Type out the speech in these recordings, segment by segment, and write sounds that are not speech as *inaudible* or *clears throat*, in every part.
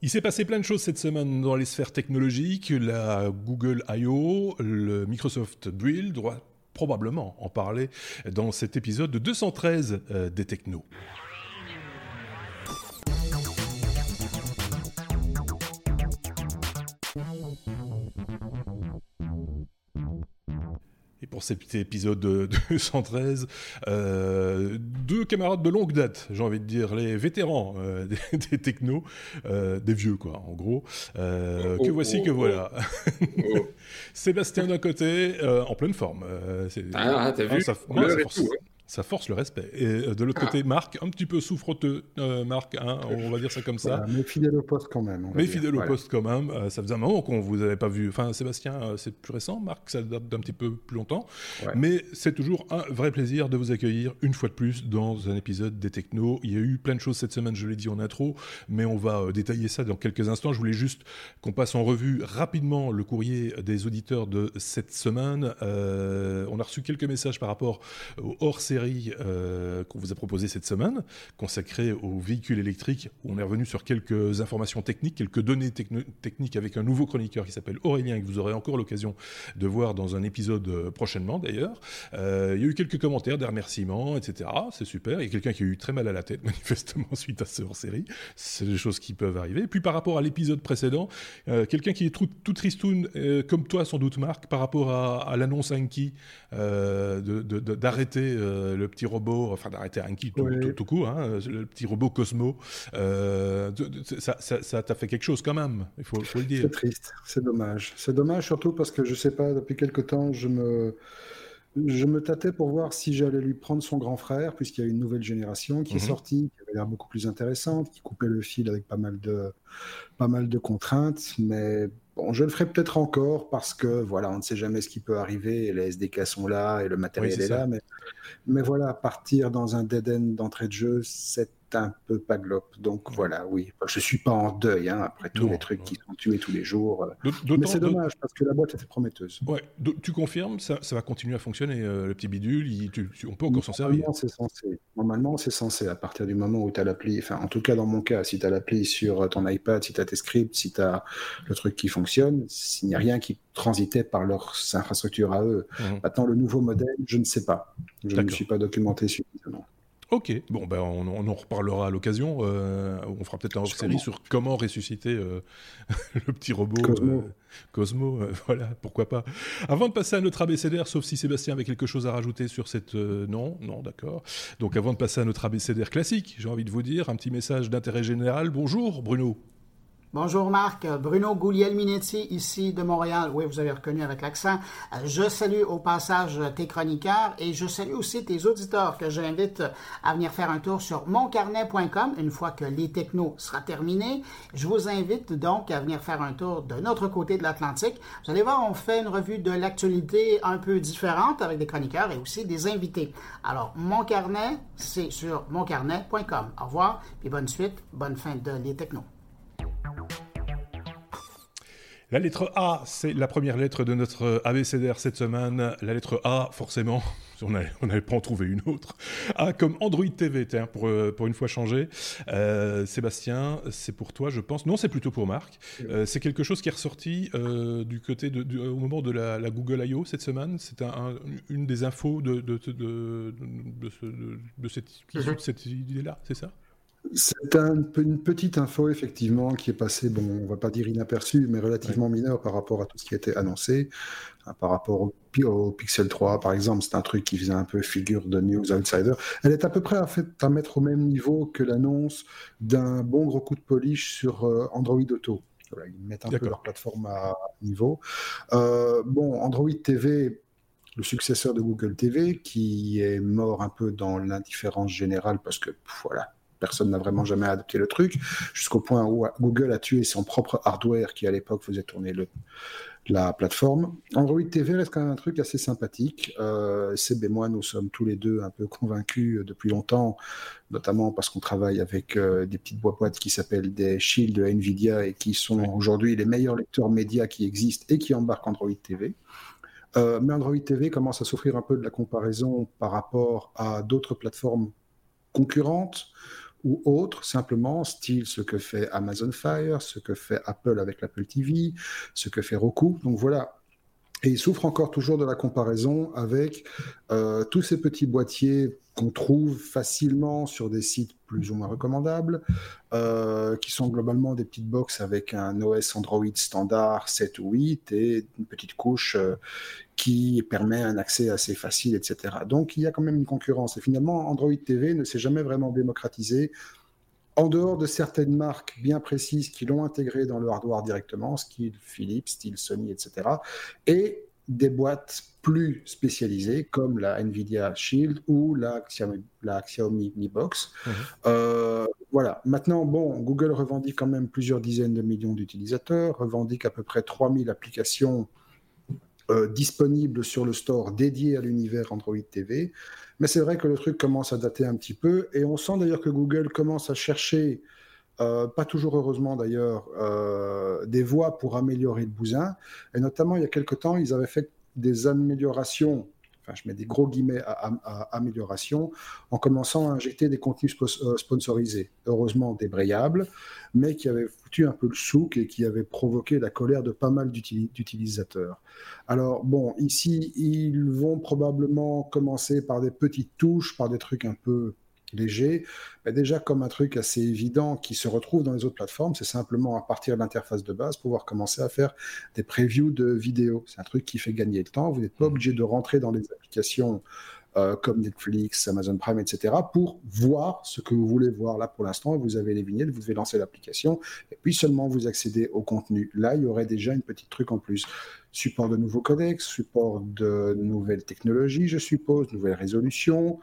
Il s'est passé plein de choses cette semaine dans les sphères technologiques. La Google I.O., le Microsoft Build, doit probablement en parler dans cet épisode de 213 euh, des Technos. Pour cet épisode de 213. *laughs* Euh, deux camarades de longue date, j'ai envie de dire, les vétérans euh, *laughs* des, technos, euh, des vieux quoi, en gros. que oh, voici, oh, que voilà. Oh, *laughs* Sébastien d'un côté, en pleine forme. ah, t'as vu ça, ça force le respect. Et euh, de l'autre ah. côté, Marc, un petit peu souffroteux, euh, Marc, hein, on va dire ça comme ça. mais fidèle au poste quand même. Mais fidèle au poste quand même. Euh, ça faisait un moment qu'on vous avait pas vu. Enfin, Sébastien, c'est plus récent. Marc, ça date d'un petit peu plus longtemps. Mais c'est toujours un vrai plaisir de vous accueillir une fois de plus dans un épisode des Technos. Il y a eu plein de choses cette semaine, je l'ai dit en intro, mais on va détailler ça dans quelques instants. Je voulais juste qu'on passe en revue rapidement le courrier des auditeurs de cette semaine. on a reçu quelques messages par rapport au euh, qu'on vous a proposé cette semaine, consacrée aux véhicules électriques, où on est revenu sur quelques informations techniques, quelques données techniques avec un nouveau chroniqueur qui s'appelle Aurélien, que vous aurez encore l'occasion de voir dans un épisode euh, prochainement d'ailleurs. Euh, il y a eu quelques commentaires, des remerciements, etc. C'est super. Il y a quelqu'un qui a eu très mal à la tête, *laughs* manifestement, suite à ce hors-série. C'est des choses qui peuvent arriver. Puis par rapport à l'épisode précédent, quelqu'un qui est tout, tout tristoun, comme toi sans doute Marc, par rapport à, l'annonce Anki d'arrêter euh, le petit robot, enfin d'arrêter Anki tout, tout, tout, coup, hein, le petit robot Cosmo, euh, ça t'a fait quelque chose quand même, il faut, faut le dire. C'est triste, c'est dommage. C'est dommage surtout parce que je sais pas, depuis quelque temps, je me je me tâtais pour voir si j'allais lui prendre son grand frère, puisqu'il y a une nouvelle génération qui est mhm. sortie, qui avait l'air beaucoup plus intéressante, qui coupait le fil avec pas mal de, pas mal de contraintes. Mais bon, je le ferai peut-être encore parce que voilà, on ne sait jamais ce qui peut arriver. Et les SDK sont là et le matériel est, là. Mais, mais voilà, partir dans un dead end d'entrée de jeu, c'est un peu paglope. Donc voilà, oui. Je suis pas en deuil, hein, après tous les trucs qui sont tués tous les jours. Euh. Mais c'est dommage, parce que la boîte était prometteuse. Ouais, tu confirmes, ça, ça, va continuer à fonctionner, euh, le petit bidule, on peut encore s'en servir. c'est censé. Normalement, c'est censé, à partir du moment où tu as l'appli, enfin, en tout cas dans mon cas, si tu as l'appli sur ton iPad, si tu as tes scripts, si tu as le truc qui fonctionne, s'il n'y a rien qui transitait par leurs infrastructures à eux. Mmh. Maintenant, le nouveau modèle, je ne sais pas. Je ne me suis pas documenté suffisamment. Ok, bon ben on, en reparlera à l'occasion. Euh, on fera peut-être un série sur comment ressusciter euh, *laughs* le petit robot Cosmo. Euh, Cosmo, *laughs* voilà, pourquoi pas. Avant de passer à notre abécédaire, sauf si Sébastien avait quelque chose à rajouter sur cette non, non, d'accord. Donc avant de passer à notre abécédaire classique, j'ai envie de vous dire un petit message d'intérêt général. Bonjour Bruno. Bonjour Marc, Bruno Guglielminetti ici de Montréal. Oui, vous avez reconnu avec l'accent. Je salue au passage tes chroniqueurs et je salue aussi tes auditeurs que j'invite à venir faire un tour sur moncarnet.com une fois que les technos sera terminé. Je vous invite donc à venir faire un tour de notre côté de l'Atlantique. Vous allez voir, on fait une revue de l'actualité un peu différente avec des chroniqueurs et aussi des invités. Alors, mon carnet, c'est sur moncarnet.com. Au revoir et bonne suite, bonne fin de les technos. La lettre A, c'est la première lettre de notre ABCDR cette semaine. La lettre A, forcément, *laughs* on n'allait pas en trouver une autre. A comme Android TV, pour, euh, pour une fois changer. Euh, Sébastien, c'est pour toi, je pense. Non, c'est plutôt pour Marc. Euh, c'est quelque chose qui est ressorti du côté de, au moment de la, Google I.O. cette semaine. C'est une des infos de, de, de cette, cette idée-là, c'est ça? C'est une petite info, effectivement, qui est passée, bon, on va pas dire inaperçue, mais relativement mineure par rapport à tout ce qui a été annoncé. Hein, par rapport au, Pixel 3, par exemple, c'est un truc qui faisait un peu figure de news outsider. Elle est à peu près à, fait, à mettre au même niveau que l'annonce d'un bon gros coup de polish sur euh, Android Auto. ils mettent un peu leur plateforme à niveau. Euh, bon, Android TV, le successeur de Google TV, qui est mort un peu dans l'indifférence générale parce que, voilà, personne n'a vraiment jamais adopté le truc, jusqu'au point où Google a tué son propre hardware qui à l'époque faisait tourner le, la plateforme. Android TV reste quand même un truc assez sympathique. Euh, CB et moi, nous sommes tous les deux un peu convaincus depuis longtemps, notamment parce qu'on travaille avec euh, des petites boîtes qui s'appellent des Shield de Nvidia et qui sont aujourd'hui les meilleurs lecteurs médias qui existent et qui embarquent Android TV. Euh, mais Android TV commence à souffrir un peu de la comparaison par rapport à d'autres plateformes concurrentes ou autres, simplement, style ce que fait Amazon Fire, ce que fait Apple avec l'Apple TV, ce que fait Roku. Donc voilà, et il souffre encore toujours de la comparaison avec euh, tous ces petits boîtiers qu'on trouve facilement sur des sites plus ou moins recommandables, euh, qui sont globalement des petites boxes avec un OS Android standard 7 ou 8 et une petite couche euh, qui permet un accès assez facile, etc. Donc il y a quand même une concurrence. Et finalement, Android TV ne s'est jamais vraiment démocratisé en dehors de certaines marques bien précises qui l'ont intégré dans le hardware directement, style Philips, style Sony, etc. Et des boîtes plus spécialisées comme la Nvidia Shield ou la Xiaomi, la Xiaomi Mi Box. Mhm. Euh, voilà. Maintenant, bon, Google revendique quand même plusieurs dizaines de millions d'utilisateurs, revendique à peu près 3000 applications euh, disponibles sur le store dédié à l'univers Android TV. Mais c'est vrai que le truc commence à dater un petit peu et on sent d'ailleurs que Google commence à chercher, euh, pas toujours heureusement d'ailleurs, euh, des voies pour améliorer le bousin. Et notamment, il y a quelque temps, ils avaient fait des améliorations je mets des gros guillemets à, amélioration, en commençant à injecter des contenus euh, sponsorisés, heureusement débrayables, mais qui avaient foutu un peu le souk et qui avaient provoqué la colère de pas mal d'utilisateurs. Alors bon, ici, ils vont probablement commencer par des petites touches, par des trucs un peu léger, mais déjà comme un truc assez évident qui se retrouve dans les autres plateformes, c'est simplement à partir de l'interface de base pouvoir commencer à faire des previews de vidéos. C'est un truc qui fait gagner le temps. Vous n'êtes pas mmh. obligé de rentrer dans les applications euh, comme Netflix, Amazon Prime, etc. pour voir ce que vous voulez voir. Là, pour l'instant, vous avez les vignettes, vous devez lancer l'application et puis seulement vous accédez au contenu. Là, il y aurait déjà une petite truc en plus. Support de nouveaux codecs, support de nouvelles technologies, je suppose, nouvelles résolutions.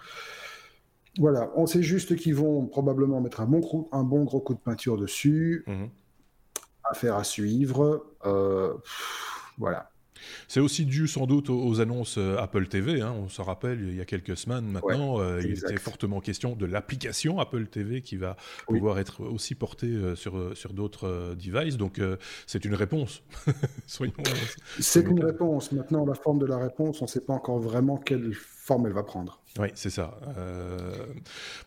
Voilà, on sait juste qu'ils vont probablement mettre un bon, un bon gros coup de peinture dessus. Mhm. Affaire à suivre. Euh, voilà. C'est aussi dû sans doute aux, annonces euh, Apple TV. Hein. On se rappelle, il y a quelques semaines maintenant, euh, il était fortement question de l'application Apple TV qui va pouvoir être aussi portée sur, sur d'autres devices. Donc c'est une réponse. *laughs* c'est une réponse. Maintenant, la forme de la réponse, on ne sait pas encore vraiment quelle forme elle va prendre. Oui, c'est ça. Euh,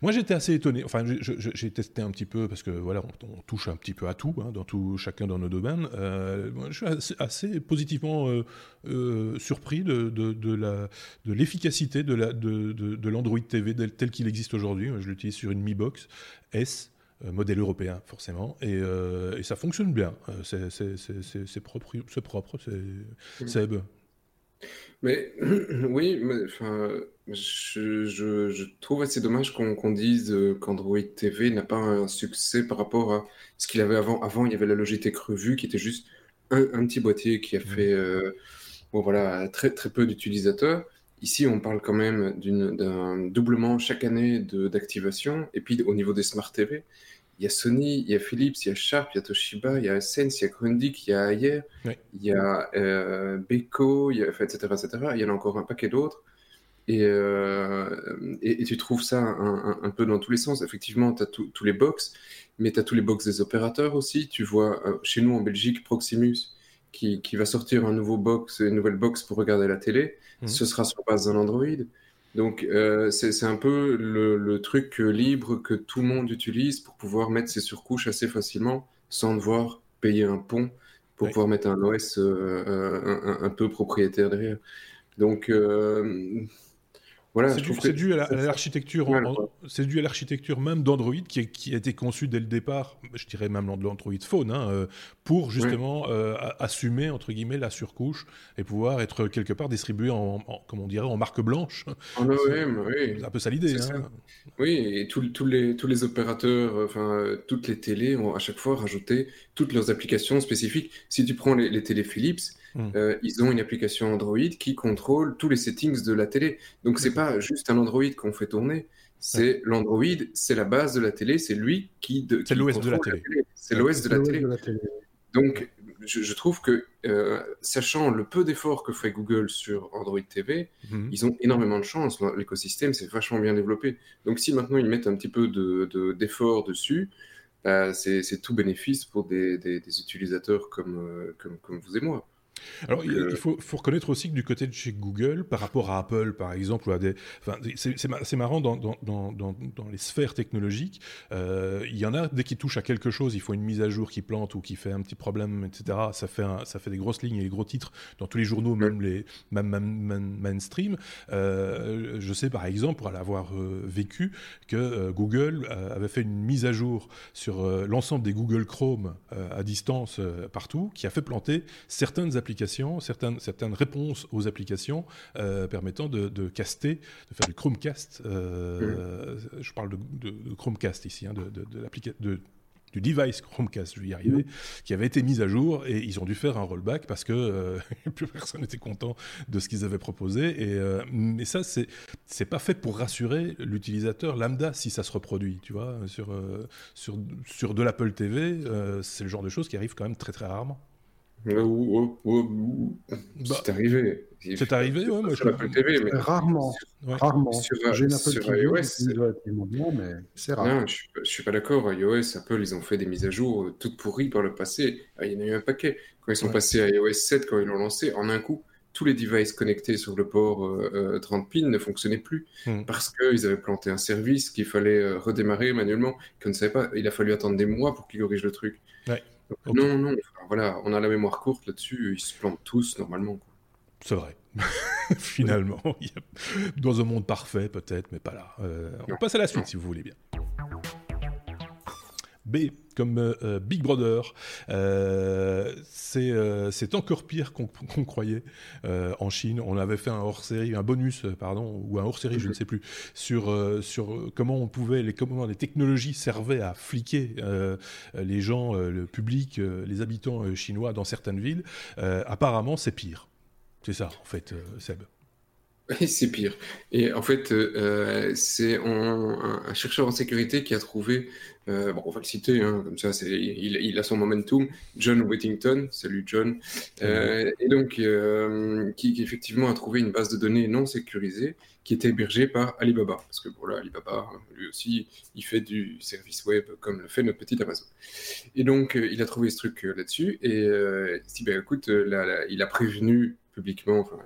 moi, j'étais assez étonné. Enfin, j'ai testé un petit peu parce que voilà, on, touche un petit peu à tout, hein, dans tout, chacun dans nos domaines. Euh, je suis assez, positivement euh, surpris de, de l'efficacité de l'Android TV tel, qu'il existe aujourd'hui. Je l'utilise sur une Mi Box S. modèle européen forcément et, ça fonctionne bien c'est propre c'est propre c'est Seb mais *clears throat* oui, mais, enfin, je, je, trouve assez dommage qu'on dise euh, qu'Android TV n'a pas un succès par rapport à ce qu'il avait avant. Avant, il y avait la Logitech Revue qui était juste un, un petit boîtier qui a fait euh, bon, voilà, très, très peu d'utilisateurs. Ici, on parle quand même d'un doublement chaque année d'activation. Et puis, au niveau des Smart TV, il y a Sony, il y a Philips, il y a Sharp, il y a Toshiba, il y a Sense, il y a Grundig, il y a Ayer, il y a euh, Beko, il y a, etc., etc. Il y en a encore un paquet d'autres. Et, euh, et, tu trouves ça un, peu dans tous les sens. Effectivement, tu as tous les box, mais tu as tous les box des opérateurs aussi. Tu vois, euh, chez nous en Belgique, Proximus, qui, qui, va sortir un nouveau box, une nouvelle box pour regarder la télé. Mhm. Ce sera sur base d'un Android. Donc, euh, c'est un peu le, truc libre que tout le monde utilise pour pouvoir mettre ses surcouches assez facilement sans devoir payer un pont pour pouvoir mettre un OS euh, euh, un, peu propriétaire derrière. Donc, c'est dû, à l'architecture, c'est dû à l'architecture même d'Android qui, a été conçue dès le départ, je dirais même l'Android Phone, hein, euh, pour justement euh, assumer entre guillemets la surcouche et pouvoir être quelque part distribué en, comme on dirait, en marque blanche. En OEM, oui. C'est un peu ça l'idée. Hein. Oui, et tous les, tous les opérateurs, euh, enfin toutes les télés ont à chaque fois rajouté toutes leurs applications spécifiques. Si tu prends les, les télé Philips, Hmm. Euh, ils ont une application Android qui contrôle tous les settings de la télé. Donc c'est pas juste un Android qu'on fait tourner, c'est l'Android, c'est la base de la télé, c'est lui qui. c'est l'OS de la télé. C'est l'OS de, la télé. Donc je, trouve que, euh, sachant le peu d'efforts que fait Google sur Android TV, hmm. ils ont énormément de chance. L'écosystème s'est vachement bien développé. Donc si maintenant ils mettent un petit peu d'efforts de, dessus, bah, c'est tout bénéfice pour des, utilisateurs comme, euh, comme, comme vous et moi. Alors, il, faut, reconnaître aussi que du côté de chez Google, par rapport à Apple, par exemple, ou à des, enfin, c'est marrant dans, dans, dans, dans, les sphères technologiques, euh, il y en a dès qu'ils touchent à quelque chose, il faut une mise à jour qui plante ou qui fait un petit problème, etc. Ça fait, ça fait des grosses lignes et des gros titres dans tous les journaux, même les même, mainstream. Euh, je sais par exemple, pour l'avoir euh, vécu, que Google avait fait une mise à jour sur l'ensemble des Google Chrome à distance partout, qui a fait planter certaines applications, certaines, certaines réponses aux applications euh, permettant de, caster, de faire du Chromecast. Euh, mm. Je parle de, Chromecast ici, hein, de, de du device Chromecast, je vais y arriver, qui avait été mis à jour et ils ont dû faire un rollback parce que euh, *laughs* plus personne n'était content de ce qu'ils avaient proposé. Et, mais ça, c'est c'est pas fait pour rassurer l'utilisateur lambda si ça se reproduit, tu vois, sur sur sur de l'Apple TV, c'est le genre de choses qui arrive quand même très très rarement. Bah, c'est arrivé. C'est arrivé, ouais, moi, je Apple TV, mais... Rarement. Rarement. J'ai une Apple TV iOS, mais c'est rare. Non, je, suis, suis pas d'accord. iOS, Apple, ils ont fait des mises à jour euh, toutes pourries par le passé. Ah, il y en a eu un paquet. Quand ils sont passés à iOS 7, quand ils l'ont lancé, en un coup, tous les devices connectés sur le port 30 euh, pins ne fonctionnaient plus hmm. parce qu'ils avaient planté un service qu'il fallait euh, redémarrer manuellement, qu'on ne savait pas. Il a fallu attendre des mois pour qu'ils corrigent le truc. Ouais. Non, non, voilà, on a la mémoire courte là-dessus, ils se plantent tous normalement. C'est vrai. *laughs* Finalement, dans un monde parfait peut-être, mais pas là. Euh, on passe à la suite si vous voulez bien. B comme euh, euh, Big Brother. Euh, c'est encore pire qu'on croyait en Chine. On avait fait un hors-série, un bonus, pardon, ou un hors-série, je ne sais plus, sur, sur comment on pouvait, les, comment les technologies servaient à fliquer les gens, le public, les habitants chinois dans certaines villes. apparemment, c'est pire. C'est ça, en fait, Seb. C'est pire. Et en fait, c'est un, chercheur en sécurité qui a trouvé euh, bon, on va le citer, hein, comme ça, il, il, a son momentum. John Whittington, salut John, euh, et donc euh, qui, effectivement a trouvé une base de données non sécurisée qui était hébergée par Alibaba, parce que voilà, Alibaba, lui aussi, il fait du service web comme le fait notre petit Amazon. Et donc, il a trouvé ce truc là-dessus, et il dit, ben, écoute, il a prévenu publiquement, enfin,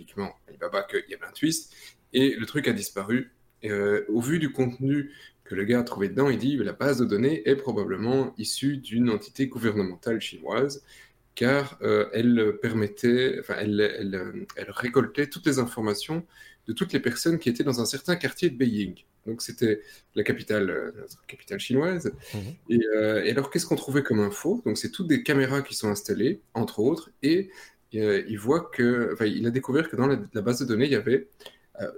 publiquement, Alibaba qu'il y avait un twist, et le truc a disparu. au vu du contenu que le gars a trouvé dedans, il dit que la base de données est probablement issue d'une entité gouvernementale chinoise, car euh, elle permettait, enfin, elle, elle, elle, récoltait toutes les informations de toutes les personnes qui étaient dans un certain quartier de Beijing. Donc c'était la capitale, euh, capitale chinoise. Mmh. Euh, et, alors qu'est-ce qu'on trouvait comme info? Donc c'est toutes des caméras qui sont installées, entre autres, et il voit que, enfin, il a découvert que dans la, base de données, il y avait,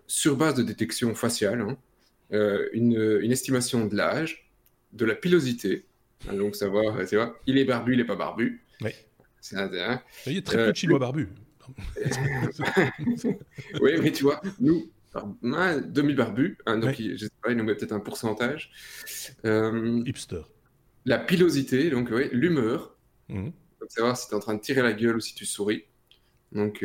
sur base de détection faciale, hein, euh, une, estimation de l'âge, de la pilosité, hein, donc savoir, tu vois, il est barbu, il n'est pas barbu. Oui. C'est hein. Il y a très peu de euh, Chinois barbus. *laughs* oui, mais tu vois, nous, demi-barbu, hein, donc je sais pas, il nous met peut-être un pourcentage. Euh, Hipster. La pilosité, donc oui, l'humeur, mmh. Donc savoir si tu es en train de tirer la gueule ou si tu souris. Donc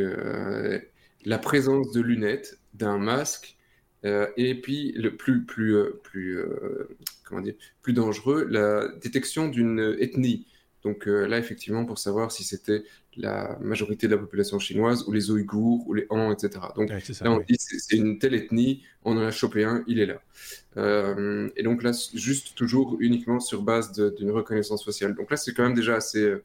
la présence de lunettes, d'un masque, euh, et puis le plus, plus, euh, plus, euh, comment dire, plus dangereux, la détection d'une ethnie. Donc là, effectivement, pour savoir si c'était la majorité de la population chinoise ou les Ouïghours ou les Han, etc. Donc là, on dit c'est une telle ethnie, on en a chopé un, il est là. et donc là, juste toujours uniquement sur base d'une reconnaissance faciale. Donc là, c'est quand même déjà assez,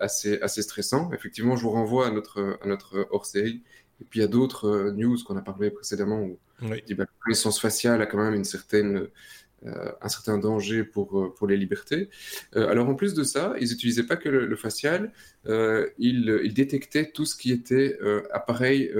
assez, assez stressant. Effectivement, je vous renvoie à notre, à notre hors-série et puis il y a d'autres news qu'on a parlé précédemment où oui. la connaissance faciale a quand même une certaine, euh, un certain danger pour, euh, pour les libertés. Euh, alors en plus de ça, ils n'utilisaient pas que le, facial, ils, ils, détectaient tout ce qui était appareil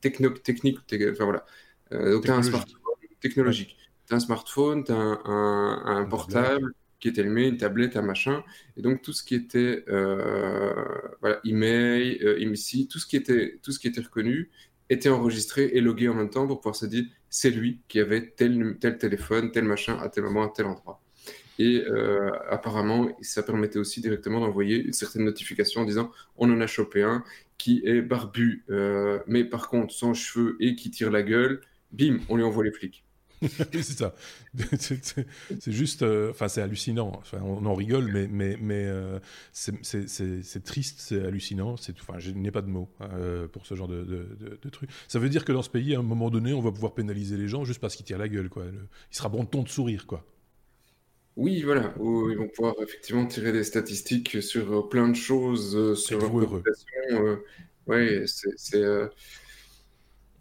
techno, technique, enfin voilà. donc tu as un smartphone technologique, tu as un smartphone, tu as un, un, portable qui est allumé, une tablette, un machin, et donc tout ce qui était voilà, email, email, tout ce qui était tout ce qui était reconnu était enregistré et logué en même temps pour pouvoir se dire c'est lui qui avait tel, tel téléphone, tel machin, à tel moment, à tel endroit. Et euh, apparemment, ça permettait aussi directement d'envoyer une certaine notification en disant on en a chopé un qui est barbu, euh, mais par contre sans cheveux et qui tire la gueule, bim, on lui envoie les flics. *laughs* c'est ça. *laughs* c'est juste, euh, enfin, c'est hallucinant. On en rigole, mais, mais, mais euh, c'est triste, c'est hallucinant. Enfin, je n'ai pas de mots euh, pour ce genre de, de, truc. Ça veut dire que dans ce pays, à un moment donné, on va pouvoir pénaliser les gens juste parce qu'ils tirent la gueule, quoi. il sera bon ton de sourire, quoi. Oui, voilà, ils vont pouvoir effectivement tirer des statistiques sur plein de choses, sur leur population. oui, c'est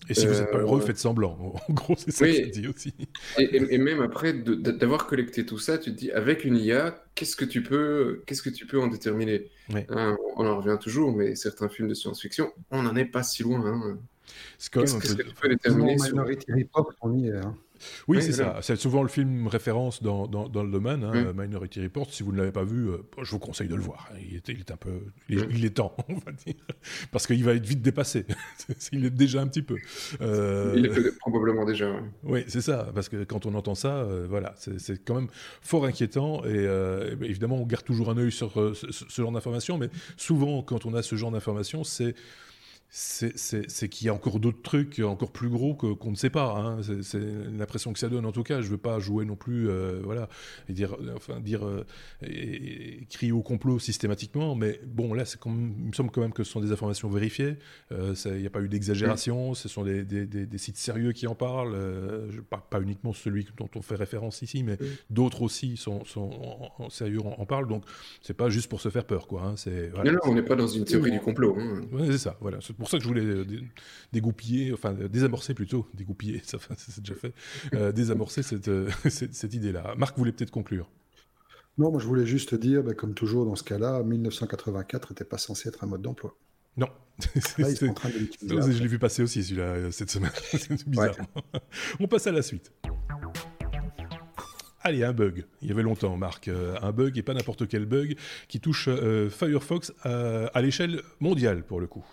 et si vous n'êtes pas heureux, euh, faites semblant. *laughs* En gros, c'est ça que ça dit aussi. Et, même après d'avoir collecté tout ça, tu te dis, avec une IA, qu'est-ce que tu peux, qu'est-ce que tu peux en déterminer hein, On en revient toujours, mais certains films de science-fiction, on n'en est pas si loin. Hein. Qu'est-ce que tu peux déterminer sur... Minority Report, on y est. Hein. Oui, c'est ça. C'est souvent le film référence dans, dans, le domaine, hein, Minority Report. Si vous ne l'avez pas vu, euh, je vous conseille de le voir. Il est, il est un peu, il est, temps, *laughs* on va dire, parce qu'il va être vite dépassé. *laughs* il est déjà un petit peu. Euh... Il est probablement déjà. Oui, c'est ça, parce que quand on entend ça, euh, voilà, c'est quand même fort inquiétant. Et euh, évidemment, on garde toujours un œil sur ce, ce genre d'informations, mais souvent, quand on a ce genre d'informations, c'est c'est qu'il y a encore d'autres trucs encore plus gros qu'on ne sait pas. Hein. C'est l'impression que ça donne. En tout cas, je veux pas jouer non plus, euh, voilà, et dire, enfin dire, euh, et, crier au complot systématiquement. Mais bon, là, il me semble quand même que ce sont des informations vérifiées. Euh, il n'y a pas eu d'exagération. Ce sont des, des, des, sites sérieux qui en parlent. Pas, pas, uniquement celui dont on fait référence ici, mais d'autres aussi sont, sont en, sérieux en, parlent. Donc, c'est pas juste pour se faire peur, quoi. Hein. Voilà, non, non, on n'est pas dans une théorie du complot. Hein. c'est ça. Voilà pour ça que je voulais euh, dégoupiller, enfin désamorcer plutôt, dégoupiller, *laughs* ça c'est déjà fait, euh, désamorcer euh, *laughs* cette, cette, idée-là. Marc voulait peut-être conclure. Non, moi je voulais juste dire, bah, comme toujours dans ce cas-là, 1984 n'était pas censé être un mode d'emploi. Non. Là, ils sont en *laughs* train de je l'ai vu passer aussi celui-là cette semaine. c'est bizarre. On passe à la suite. Allez, un bug. Il y avait longtemps, Marc. un bug et pas n'importe quel bug qui touche Firefox à l'échelle mondiale pour le coup.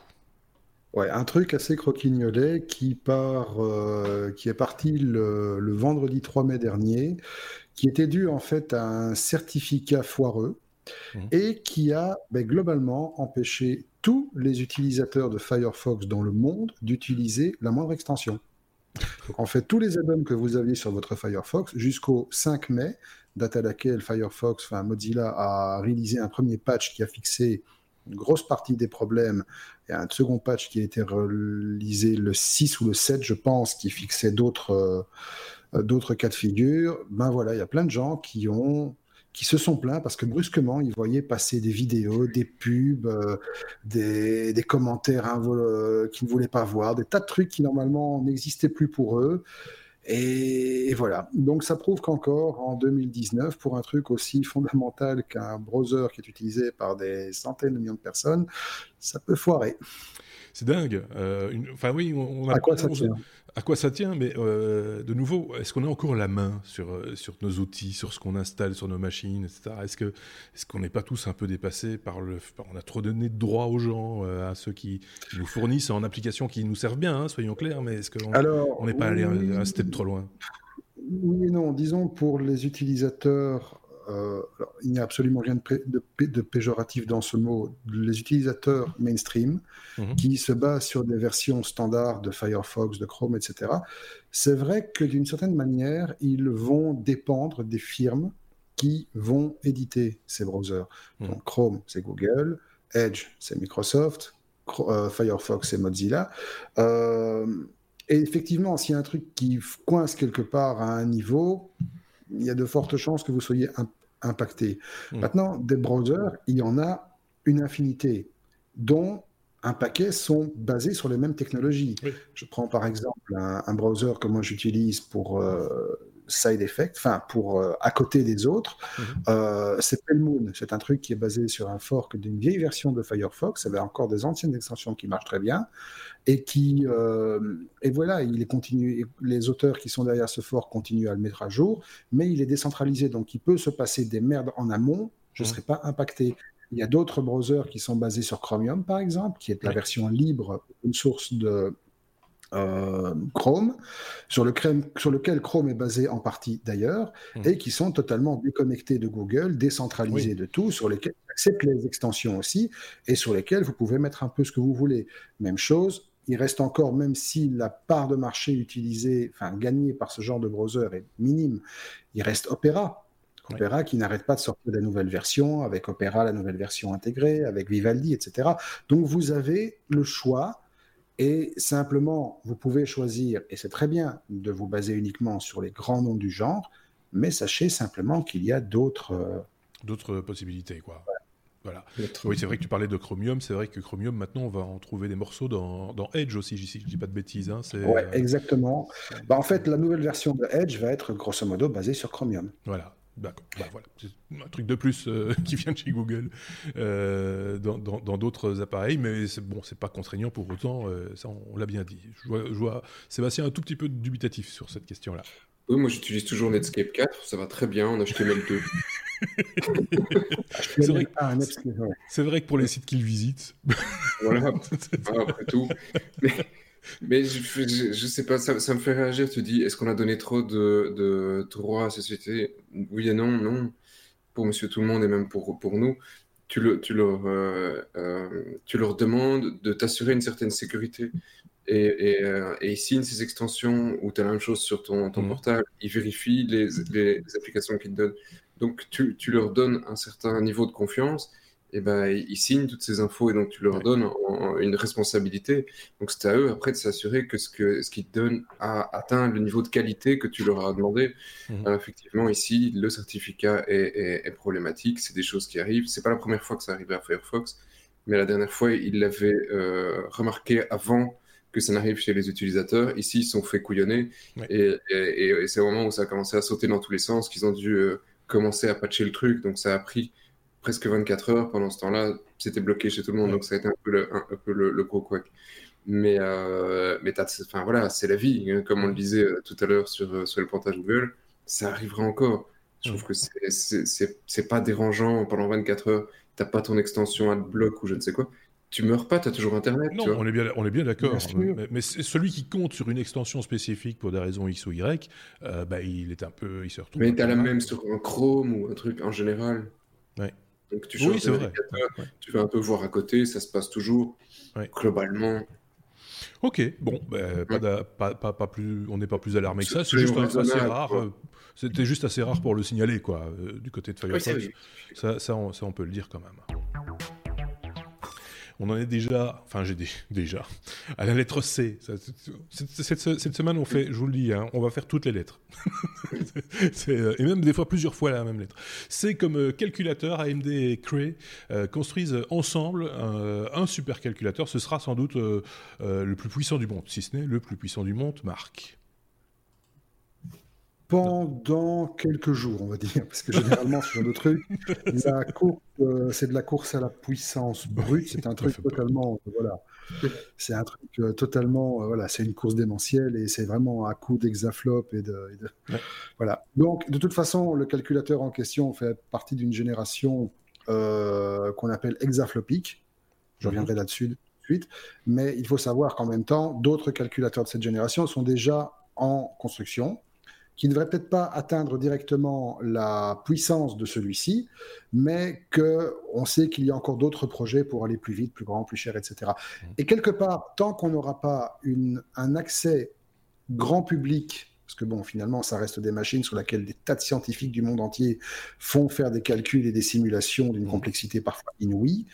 Ouais, un truc assez croquignolet qui part, euh, qui est parti le, vendredi 3 mai dernier, qui était dû en fait à un certificat foireux mmh. et qui a ben, globalement empêché tous les utilisateurs de Firefox dans le monde d'utiliser la moindre extension. en fait, tous les add-ons que vous aviez sur votre Firefox jusqu'au 5 mai, date à laquelle Firefox, enfin Mozilla a réalisé un premier patch qui a fixé une grosse partie des problèmes. Il y a un second patch qui a été réalisé le 6 ou le 7, je pense, qui fixait d'autres euh, d'autres cas de figure. Ben voilà, il y a plein de gens qui ont qui se sont plaints parce que brusquement, ils voyaient passer des vidéos, des pubs, euh, des, des, commentaires euh, qu'ils ne voulaient pas voir, des tas de trucs qui normalement n'existaient plus pour eux. Et, voilà. Donc ça prouve qu'encore en 2019, pour un truc aussi fondamental qu'un browser qui est utilisé par des centaines de millions de personnes, ça peut foirer. C'est dingue. Euh, enfin oui, on, a, à quoi ça tient à quoi ça tient, mais euh, de nouveau, est-ce qu'on a encore la main sur, euh, sur nos outils, sur ce qu'on installe sur nos machines, etc. Est-ce qu'on n'est pas tous un peu dépassés par le, on a trop donné de droits aux gens, euh, à ceux qui, nous fournissent en applications qui nous servent bien, hein, soyons clairs, mais est-ce qu'on n'est pas allé un, step trop loin? Oui et non. Disons pour les utilisateurs euh, il n'y a absolument rien de, péjoratif dans ce mot, les utilisateurs mainstream mhm. qui se basent sur des versions standards de Firefox, de Chrome, etc. C'est vrai que d'une certaine manière, ils vont dépendre des firmes qui vont éditer ces browsers. Mhm. Donc Chrome, c'est Google, Edge, c'est Microsoft, euh, Firefox, c'est Mozilla. Euh, et effectivement, s'il y a un truc qui coince quelque part à un niveau, il y a de fortes chances que vous soyez impacté. Hmm. Maintenant, des browsers, il y en a une infinité, dont un paquet sont basés sur les mêmes technologies. Je prends par exemple un, browser que moi j'utilise pour euh, side effect, enfin pour euh, à côté des autres, mhm. euh, c'est Pelmoon. C'est un truc qui est basé sur un fork d'une vieille version de Firefox. Il y avait encore des anciennes extensions qui marchent très bien et qui euh, et voilà, il est continu. Les auteurs qui sont derrière ce fork continuent à le mettre à jour, mais il est décentralisé, donc il peut se passer des merdes en amont. Je ne mhm. serai pas impacté. Il y a d'autres browsers qui sont basés sur Chromium, par exemple, qui est la version libre, une source de, euh, Chrome, sur, le sur, lequel Chrome est basé en partie d'ailleurs, hmm. et qui sont totalement déconnectés de Google, décentralisés de tout, sur lesquels acceptent les extensions aussi, et sur lesquels vous pouvez mettre un peu ce que vous voulez. Même chose, il reste encore, même si la part de marché utilisée, enfin gagnée par ce genre de browser est minime, il reste Opera. Opera qui n'arrête pas de sortir des nouvelles versions, avec Opera la nouvelle version intégrée, avec Vivaldi, etc. Donc vous avez le choix et simplement vous pouvez choisir, et c'est très bien de vous baser uniquement sur les grands noms du genre, mais sachez simplement qu'il y a d'autres... Euh, d'autres possibilités, quoi. Voilà. Oui, c'est vrai que tu parlais de Chromium. C'est vrai que Chromium, maintenant, on va en trouver des morceaux dans, Edge aussi, si je dis pas de bêtises. Hein, ouais, exactement. Bah, en fait, la nouvelle version de Edge va être grosso modo basée sur Chromium. Voilà. D'accord. Bah, voilà. C'est un truc de plus euh, *laughs* qui vient de chez Google euh, dans d'autres appareils, mais c'est bon, c'est pas contraignant pour autant. Euh, ça, on, l'a bien dit. Je vois, je vois, Sébastien un tout petit peu dubitatif sur cette question-là. Oui, moi j'utilise toujours Netscape 4, ça va très bien en HTML 2. *laughs* c'est vrai, vrai, que pour les sites qu'ils visitent. voilà, *laughs* après tout. Mais, je, je, sais pas, ça, ça, me fait réagir. Tu dis, est-ce qu'on a donné trop de, de droits à la société? Oui et non, non. Pour monsieur tout le monde et même pour, pour nous. Tu, le, tu, leur, euh, euh, tu leur demandes de t'assurer une certaine sécurité. Et, et, euh, et, ils signent ces extensions où tu as la même chose sur ton, ton mmh. portable. Ils vérifient les, les, applications qu'ils te donnent. Donc, tu, tu, leur donnes un certain niveau de confiance. Et ben, ils signent toutes ces infos et donc tu leur donnes une responsabilité. Donc, c'est à eux après de s'assurer que ce qu'ils ce te donnent a atteint le niveau de qualité que tu leur as demandé. Mmh. Euh, effectivement, ici, le certificat est, est, problématique. C'est des choses qui arrivent. C'est pas la première fois que ça arrive à Firefox, mais la dernière fois, ils l'avaient euh, remarqué avant que ça n'arrive chez les utilisateurs. Ici, ils sont fait couillonner et, c'est au moment où ça a commencé à sauter dans tous les sens qu'ils ont dû euh, commencer à patcher le truc. Donc ça a pris presque 24 heures. Pendant ce temps-là, c'était bloqué chez tout le monde. Donc ça a été un peu le, un, peu le, gros couac. Mais, euh, mais enfin, voilà, c'est la vie. Hein, comme on le disait euh, tout à l'heure sur, sur le portage Google, ça arrivera encore. Je trouve que c'est pas dérangeant pendant 24 heures. T'as pas ton extension AdBlock ou je ne sais quoi tu meurs pas, tu as toujours Internet. Non, on est bien, on est bien d'accord. Mais, celui qui compte sur une extension spécifique pour des raisons X ou Y, euh, bah, il est un peu, il se retrouve. Mais tu as la même sur un Chrome ou un truc en général. Ouais. Donc tu oui, vrai. Tu vas un peu voir à côté, ça se passe toujours. Globalement. Ok, bon, bah, pas, pas, pas, plus, on n'est pas plus alarmé que ça. C'est juste assez rare. Euh, c'était juste assez rare pour le signaler, quoi, euh, du côté de Firefox. ça, ça, ça, on peut le dire quand même. On en est déjà, enfin j'ai déjà, à la lettre C. Cette, semaine, on fait, je vous le dis, hein, on va faire toutes les lettres. *laughs* Euh, et même des fois plusieurs fois la même lettre. C'est comme euh, calculateur, AMD et Cray euh, construisent ensemble un supercalculateur. Ce sera sans doute le plus puissant du monde, si ce n'est le plus puissant du monde, Marc pendant quelques jours, on va dire, parce que généralement, ce genre de truc, euh, c'est de la course à la puissance brute, c'est un truc totalement, voilà, c'est un truc euh, totalement, euh, voilà, c'est une course démentielle et c'est vraiment à coup d'hexaflop et de, voilà. Donc, de toute façon, le calculateur en question fait partie d'une génération qu'on appelle hexaflopique. Je mhm. reviendrai là-dessus de suite, mais il faut savoir qu'en même temps, d'autres calculateurs de cette génération sont déjà en construction qui ne devrait peut-être pas atteindre directement la puissance de celui-ci, mais qu'on sait qu'il y a encore d'autres projets pour aller plus vite, plus grand, plus cher, etc. Mmh. Et quelque part, tant qu'on n'aura pas une, un accès grand public parce que bon, finalement, ça reste des machines sur lesquelles des tas de scientifiques du monde entier font faire des calculs et des simulations d'une mmh. complexité parfois inouïe.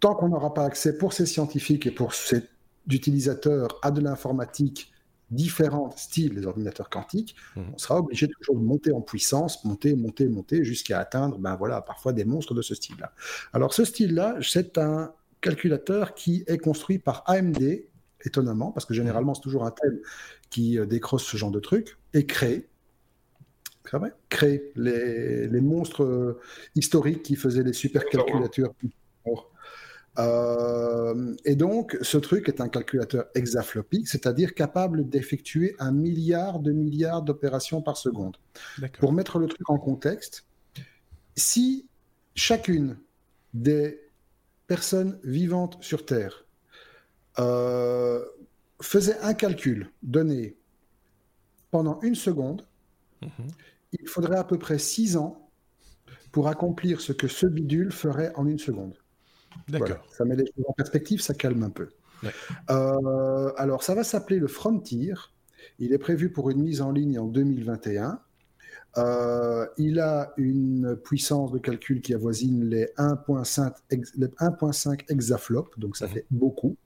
Tant qu'on n'aura pas accès pour ces scientifiques et pour ces utilisateurs à de l'informatique différents styles des ordinateurs quantiques, mmh. on sera obligé de toujours monter en puissance, monter, monter, monter, jusqu'à atteindre, ben voilà, parfois des monstres de ce style-là. Alors ce style-là, c'est un calculateur qui est construit par AMD, étonnamment, parce que généralement c'est toujours un thème qui euh, décroche ce genre de truc, et crée, crée les, les monstres euh, historiques qui faisaient les supercalculateurs euh, et donc, ce truc est un calculateur hexaflopique, c'est-à-dire capable d'effectuer un milliard de milliards d'opérations par seconde. Pour mettre le truc en contexte, si chacune des personnes vivantes sur Terre euh, faisait un calcul donné pendant une seconde, mhm. il faudrait à peu près six ans pour accomplir ce que ce bidule ferait en une seconde. D'accord. Ça met les choses en perspective, ça calme un peu. alors, ça va s'appeler le Frontier. Il est prévu pour une mise en ligne en 2021. Euh, il a une puissance de calcul qui avoisine les 1.5 exaflops, donc ça mhm. fait beaucoup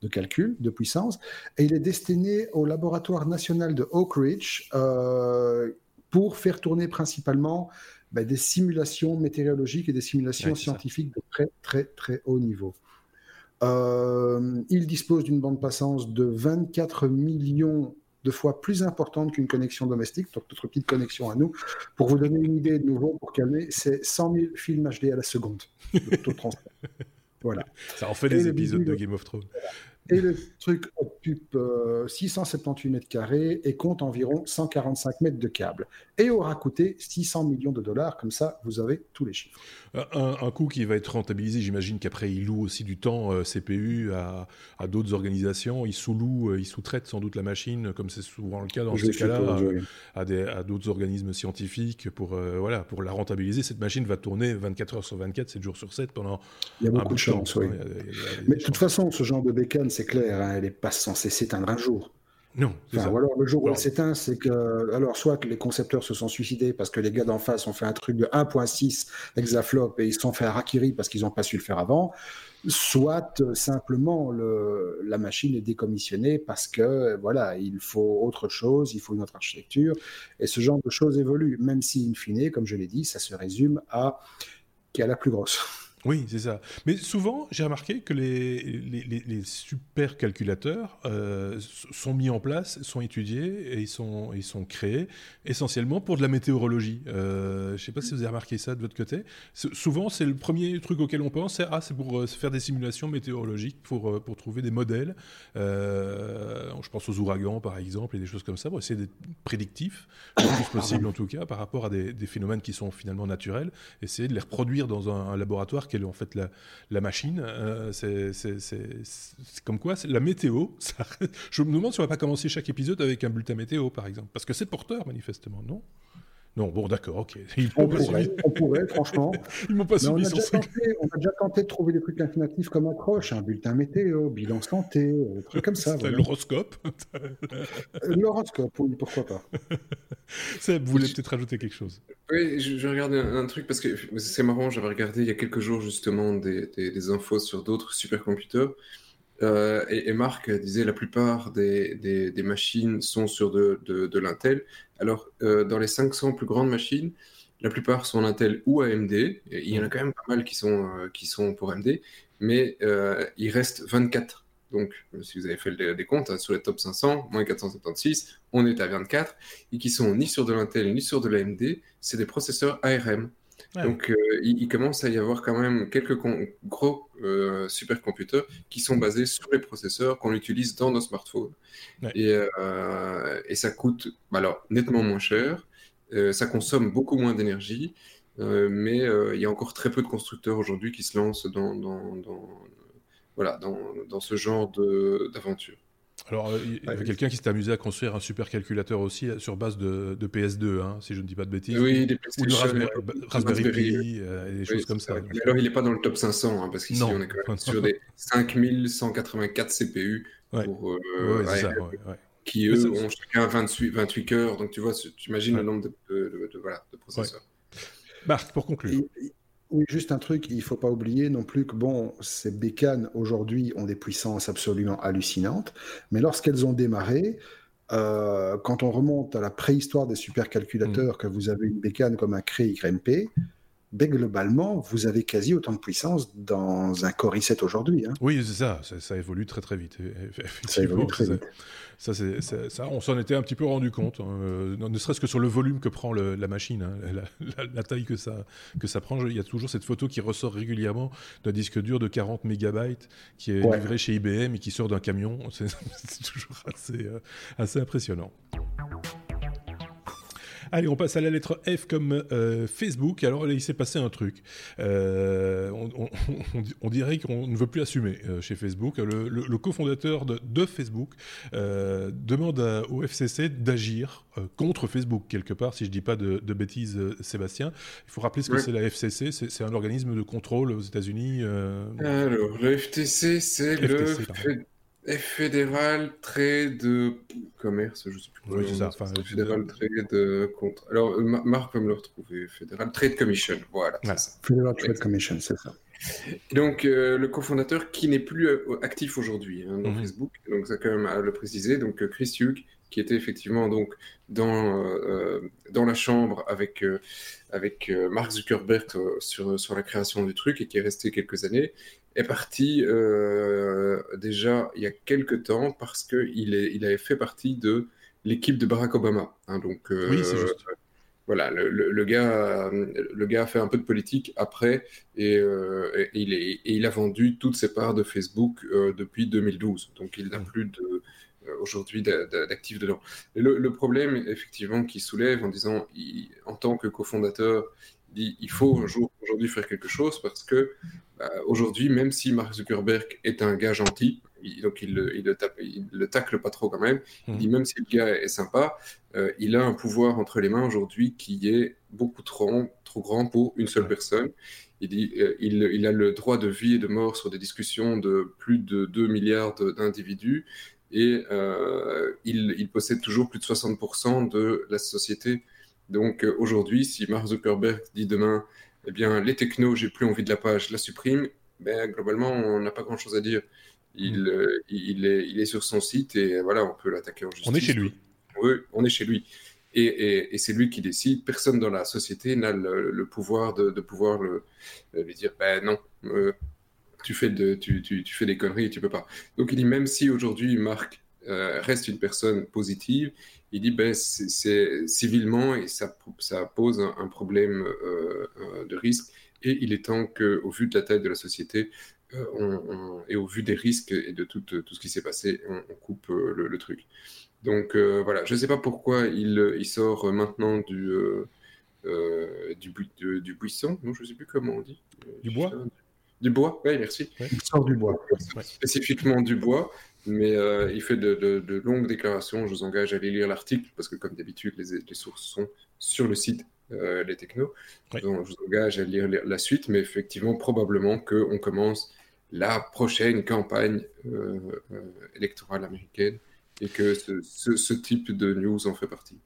de calcul, de puissance. Et il est destiné au laboratoire national de Oak Ridge euh, pour faire tourner principalement ben, des simulations météorologiques et des simulations scientifiques de très très très haut niveau. Euh, il dispose d'une bande passance de 24 millions de fois plus importante qu'une connexion domestique, donc notre petite connexion à nous. Pour vous donner une idée de nouveau, pour calmer, c'est 100 000 films HD à la seconde, *laughs* Voilà. Ça en fait des épisodes de Game of Thrones. Et le truc occupe 678 mètres carrés et compte environ 145 mètres de câble. Et aura coûté 600 millions de dollars. Comme ça, vous avez tous les chiffres. Un, coût qui va être rentabilisé, j'imagine qu'après, il loue aussi du temps euh, CPU à, d'autres organisations. Il sous-loue, euh, il sous-traite sans doute la machine, comme c'est souvent le cas dans ces cas-là, à, d'autres organismes scientifiques pour, euh, voilà, pour la rentabiliser. Cette machine va tourner 24 heures sur 24, 7 jours sur 7 pendant. Il y a beaucoup de chance, oui. Mais de toute façon, ce genre de bécane, c'est clair, hein, elle n'est pas censée s'éteindre un jour. Non. Ou alors le jour où elle s'éteint, c'est que alors soit que les concepteurs se sont suicidés parce que les gars d'en face ont fait un truc de 1.6 hexaflop et ils se sont fait harakiri parce qu'ils n'ont pas su le faire avant, soit euh, simplement le, la machine est décommissionnée parce que voilà il faut autre chose, il faut une autre architecture et ce genre de choses évolue, même si in fine, comme je l'ai dit, ça se résume à qui a la plus grosse. Oui, c'est ça. Mais souvent, j'ai remarqué que les, les, les, super calculateurs euh, sont mis en place, sont étudiés et ils sont, créés essentiellement pour de la météorologie. Euh, je ne sais pas si vous avez remarqué ça de votre côté. Souvent, c'est le premier truc auquel on pense, c'est ah, pour euh, faire des simulations météorologiques, pour, trouver des modèles. je pense aux ouragans, par exemple, et des choses comme ça, pour essayer d'être prédictif, le plus possible en tout cas, par rapport à des, phénomènes qui sont finalement naturels, essayer de les reproduire dans un laboratoire en fait la, machine. Euh, c'est comme quoi la météo. *laughs* je me demande si on va pas commencer chaque épisode avec un bulletin météo, par exemple, parce que c'est porteur manifestement, non? Non, bon, d'accord, ok. *laughs* on, pourrait, franchement. *laughs* Ils m'ont pas on, a déjà tenté, on a déjà tenté de trouver des trucs informatifs comme accroche, un bulletin météo, bilan santé, des trucs comme ça. *laughs* L'horoscope euh, L'horoscope, oui, pourquoi pas. Seb, vous voulez peut-être rajouter quelque chose? Oui, je, je regardais un, truc parce que c'est marrant, j'avais regardé il y a quelques jours justement des, des infos sur d'autres supercomputers. Euh, et, Marc disait la plupart des, des, machines sont sur de, de, l'Intel. Alors, euh, dans les 500 plus grandes machines, la plupart sont Intel ou AMD. Et il y en a quand même pas mal qui sont, euh, qui sont pour AMD, mais il reste 24. Donc, si vous avez fait des comptes hein, sur les top 500, moins 476, on est à 24, et qui sont ni sur de l'Intel ni sur de l'AMD, c'est des processeurs ARM. Donc, euh, il, commence à y avoir quand même quelques gros euh, supercomputers qui sont basés sur les processeurs qu'on utilise dans nos smartphones. Et, euh, et, ça coûte alors nettement moins cher, ça consomme beaucoup moins d'énergie, mais il y a encore très peu de constructeurs aujourd'hui qui se lancent dans, dans, dans voilà, dans, dans, ce genre d'aventure. Alors, euh, il y avait quelqu'un qui s'est amusé à construire un supercalculateur aussi euh, sur base de, PS2, hein, si je ne dis pas de bêtises. Oui, des ou de Raspberry, Raspberry, Pi, euh, et des choses comme ça. Alors, il n'est pas dans le top 500, hein, parce qu'ici, on est quand même *laughs* sur des 5184 CPU pour, ça, qui, eux, ont chacun 28, 28 cœurs. Donc, tu vois, tu imagines le nombre de, voilà, de processeurs. Marc, pour conclure. Oui, juste un truc, il ne faut pas oublier non plus que bon, ces bécanes aujourd'hui ont des puissances absolument hallucinantes, mais lorsqu'elles ont démarré, euh, quand on remonte à la préhistoire des supercalculateurs, mmh. que vous avez une bécane comme un Cray YMP, ben, globalement, vous avez quasi autant de puissance dans un Core i7 aujourd'hui. Hein. Oui, c'est ça, ça, évolue très très vite. Ça évolue très vite. Ça, ça, on s'en était un petit peu rendu compte, hein, euh, ne serait-ce que sur le volume que prend la machine, hein, la, taille que ça, que ça prend. Il y a toujours cette photo qui ressort régulièrement d'un disque dur de 40 mégabytes qui est livré chez IBM et qui sort d'un camion. C'est *laughs* toujours assez, euh, assez impressionnant. Allez, on passe à la lettre F comme euh, Facebook. Alors, il s'est passé un truc. Euh, *laughs* on, dirait qu'on ne veut plus assumer euh, chez Facebook. Le, cofondateur de, Facebook demande au FCC d'agir contre Facebook, quelque part, si je ne dis pas de, bêtises, Sébastien. Il faut rappeler ce que c'est la FCC. C'est un organisme de contrôle aux États-Unis. Alors, le FTC, c'est le Fédéral Trade Commerce, je sais plus. Oui, c'est ça. fédéral Trade contre. Alors, Marc va me le retrouver. Fédéral Trade Commission, voilà. Fédéral Trade Commission, c'est ça. donc, euh, le cofondateur qui n'est plus euh, actif aujourd'hui hein, dans mhm. Facebook, donc ça quand même à le préciser, donc euh, Chris Hugh, qui était effectivement donc dans, dans la chambre avec, avec Mark Zuckerberg sur, sur la création du truc et qui est resté quelques années, est parti déjà il y a quelques temps parce qu'il il avait fait partie de l'équipe de Barack Obama. Hein, donc, oui, c'est juste voilà, le, gars, le gars a fait un peu de politique après et, euh, il, est, il, a vendu toutes ses parts de Facebook euh, depuis 2012. Donc il n'a mm. plus de, euh, aujourd'hui d'actifs dedans. Et le, problème, effectivement, qu'il soulève en disant, en tant que cofondateur, il dit il faut un jour aujourd'hui faire quelque chose parce que bah, aujourd'hui, même si Mark Zuckerberg est un gars gentil, donc il le, il, le tape, il le tacle pas trop quand même. Il dit mmh. même si le gars est sympa, euh, il a un pouvoir entre les mains aujourd'hui qui est beaucoup trop, trop grand pour une seule personne. Il dit euh, il, il, a le droit de vie et de mort sur des discussions de plus de 2 milliards d'individus et euh, il, il, possède toujours plus de 60% de la société. Donc aujourd'hui, si Mark Zuckerberg dit demain, eh bien les technos, j'ai plus envie de la page, je la supprime, ben, globalement, on n'a pas grand-chose à dire. Il, mm. euh, il, est, il est sur son site et voilà, on peut l'attaquer en justice. On est chez lui. Oui, on est chez lui. Et, et, c'est lui qui décide. Personne dans la société n'a le, pouvoir de, de pouvoir le, lui dire ben non, euh, tu, fais de, tu, tu, tu, fais des conneries et tu peux pas. Donc il dit même si aujourd'hui Marc euh, reste une personne positive, il dit ben c'est civilement et ça, ça pose un, problème de risque. Et il est temps qu'au vu de la taille de la société, euh, et au vu des risques et de tout, tout ce qui s'est passé, on, coupe euh, le, truc. Donc euh, voilà, je ne sais pas pourquoi il, il sort maintenant du, du, du, buisson, non, je ne sais plus comment on dit. Du bois Du bois, oui, merci. Il sort du bois. Spécifiquement du bois, mais il fait de, de, longues déclarations. Je vous engage à aller lire l'article, parce que comme d'habitude, les, les, sources sont sur le site les technos. Donc, je vous engage à lire la suite, mais effectivement, probablement qu'on commence la prochaine campagne euh, euh, électorale américaine et que ce, type de news en fait partie.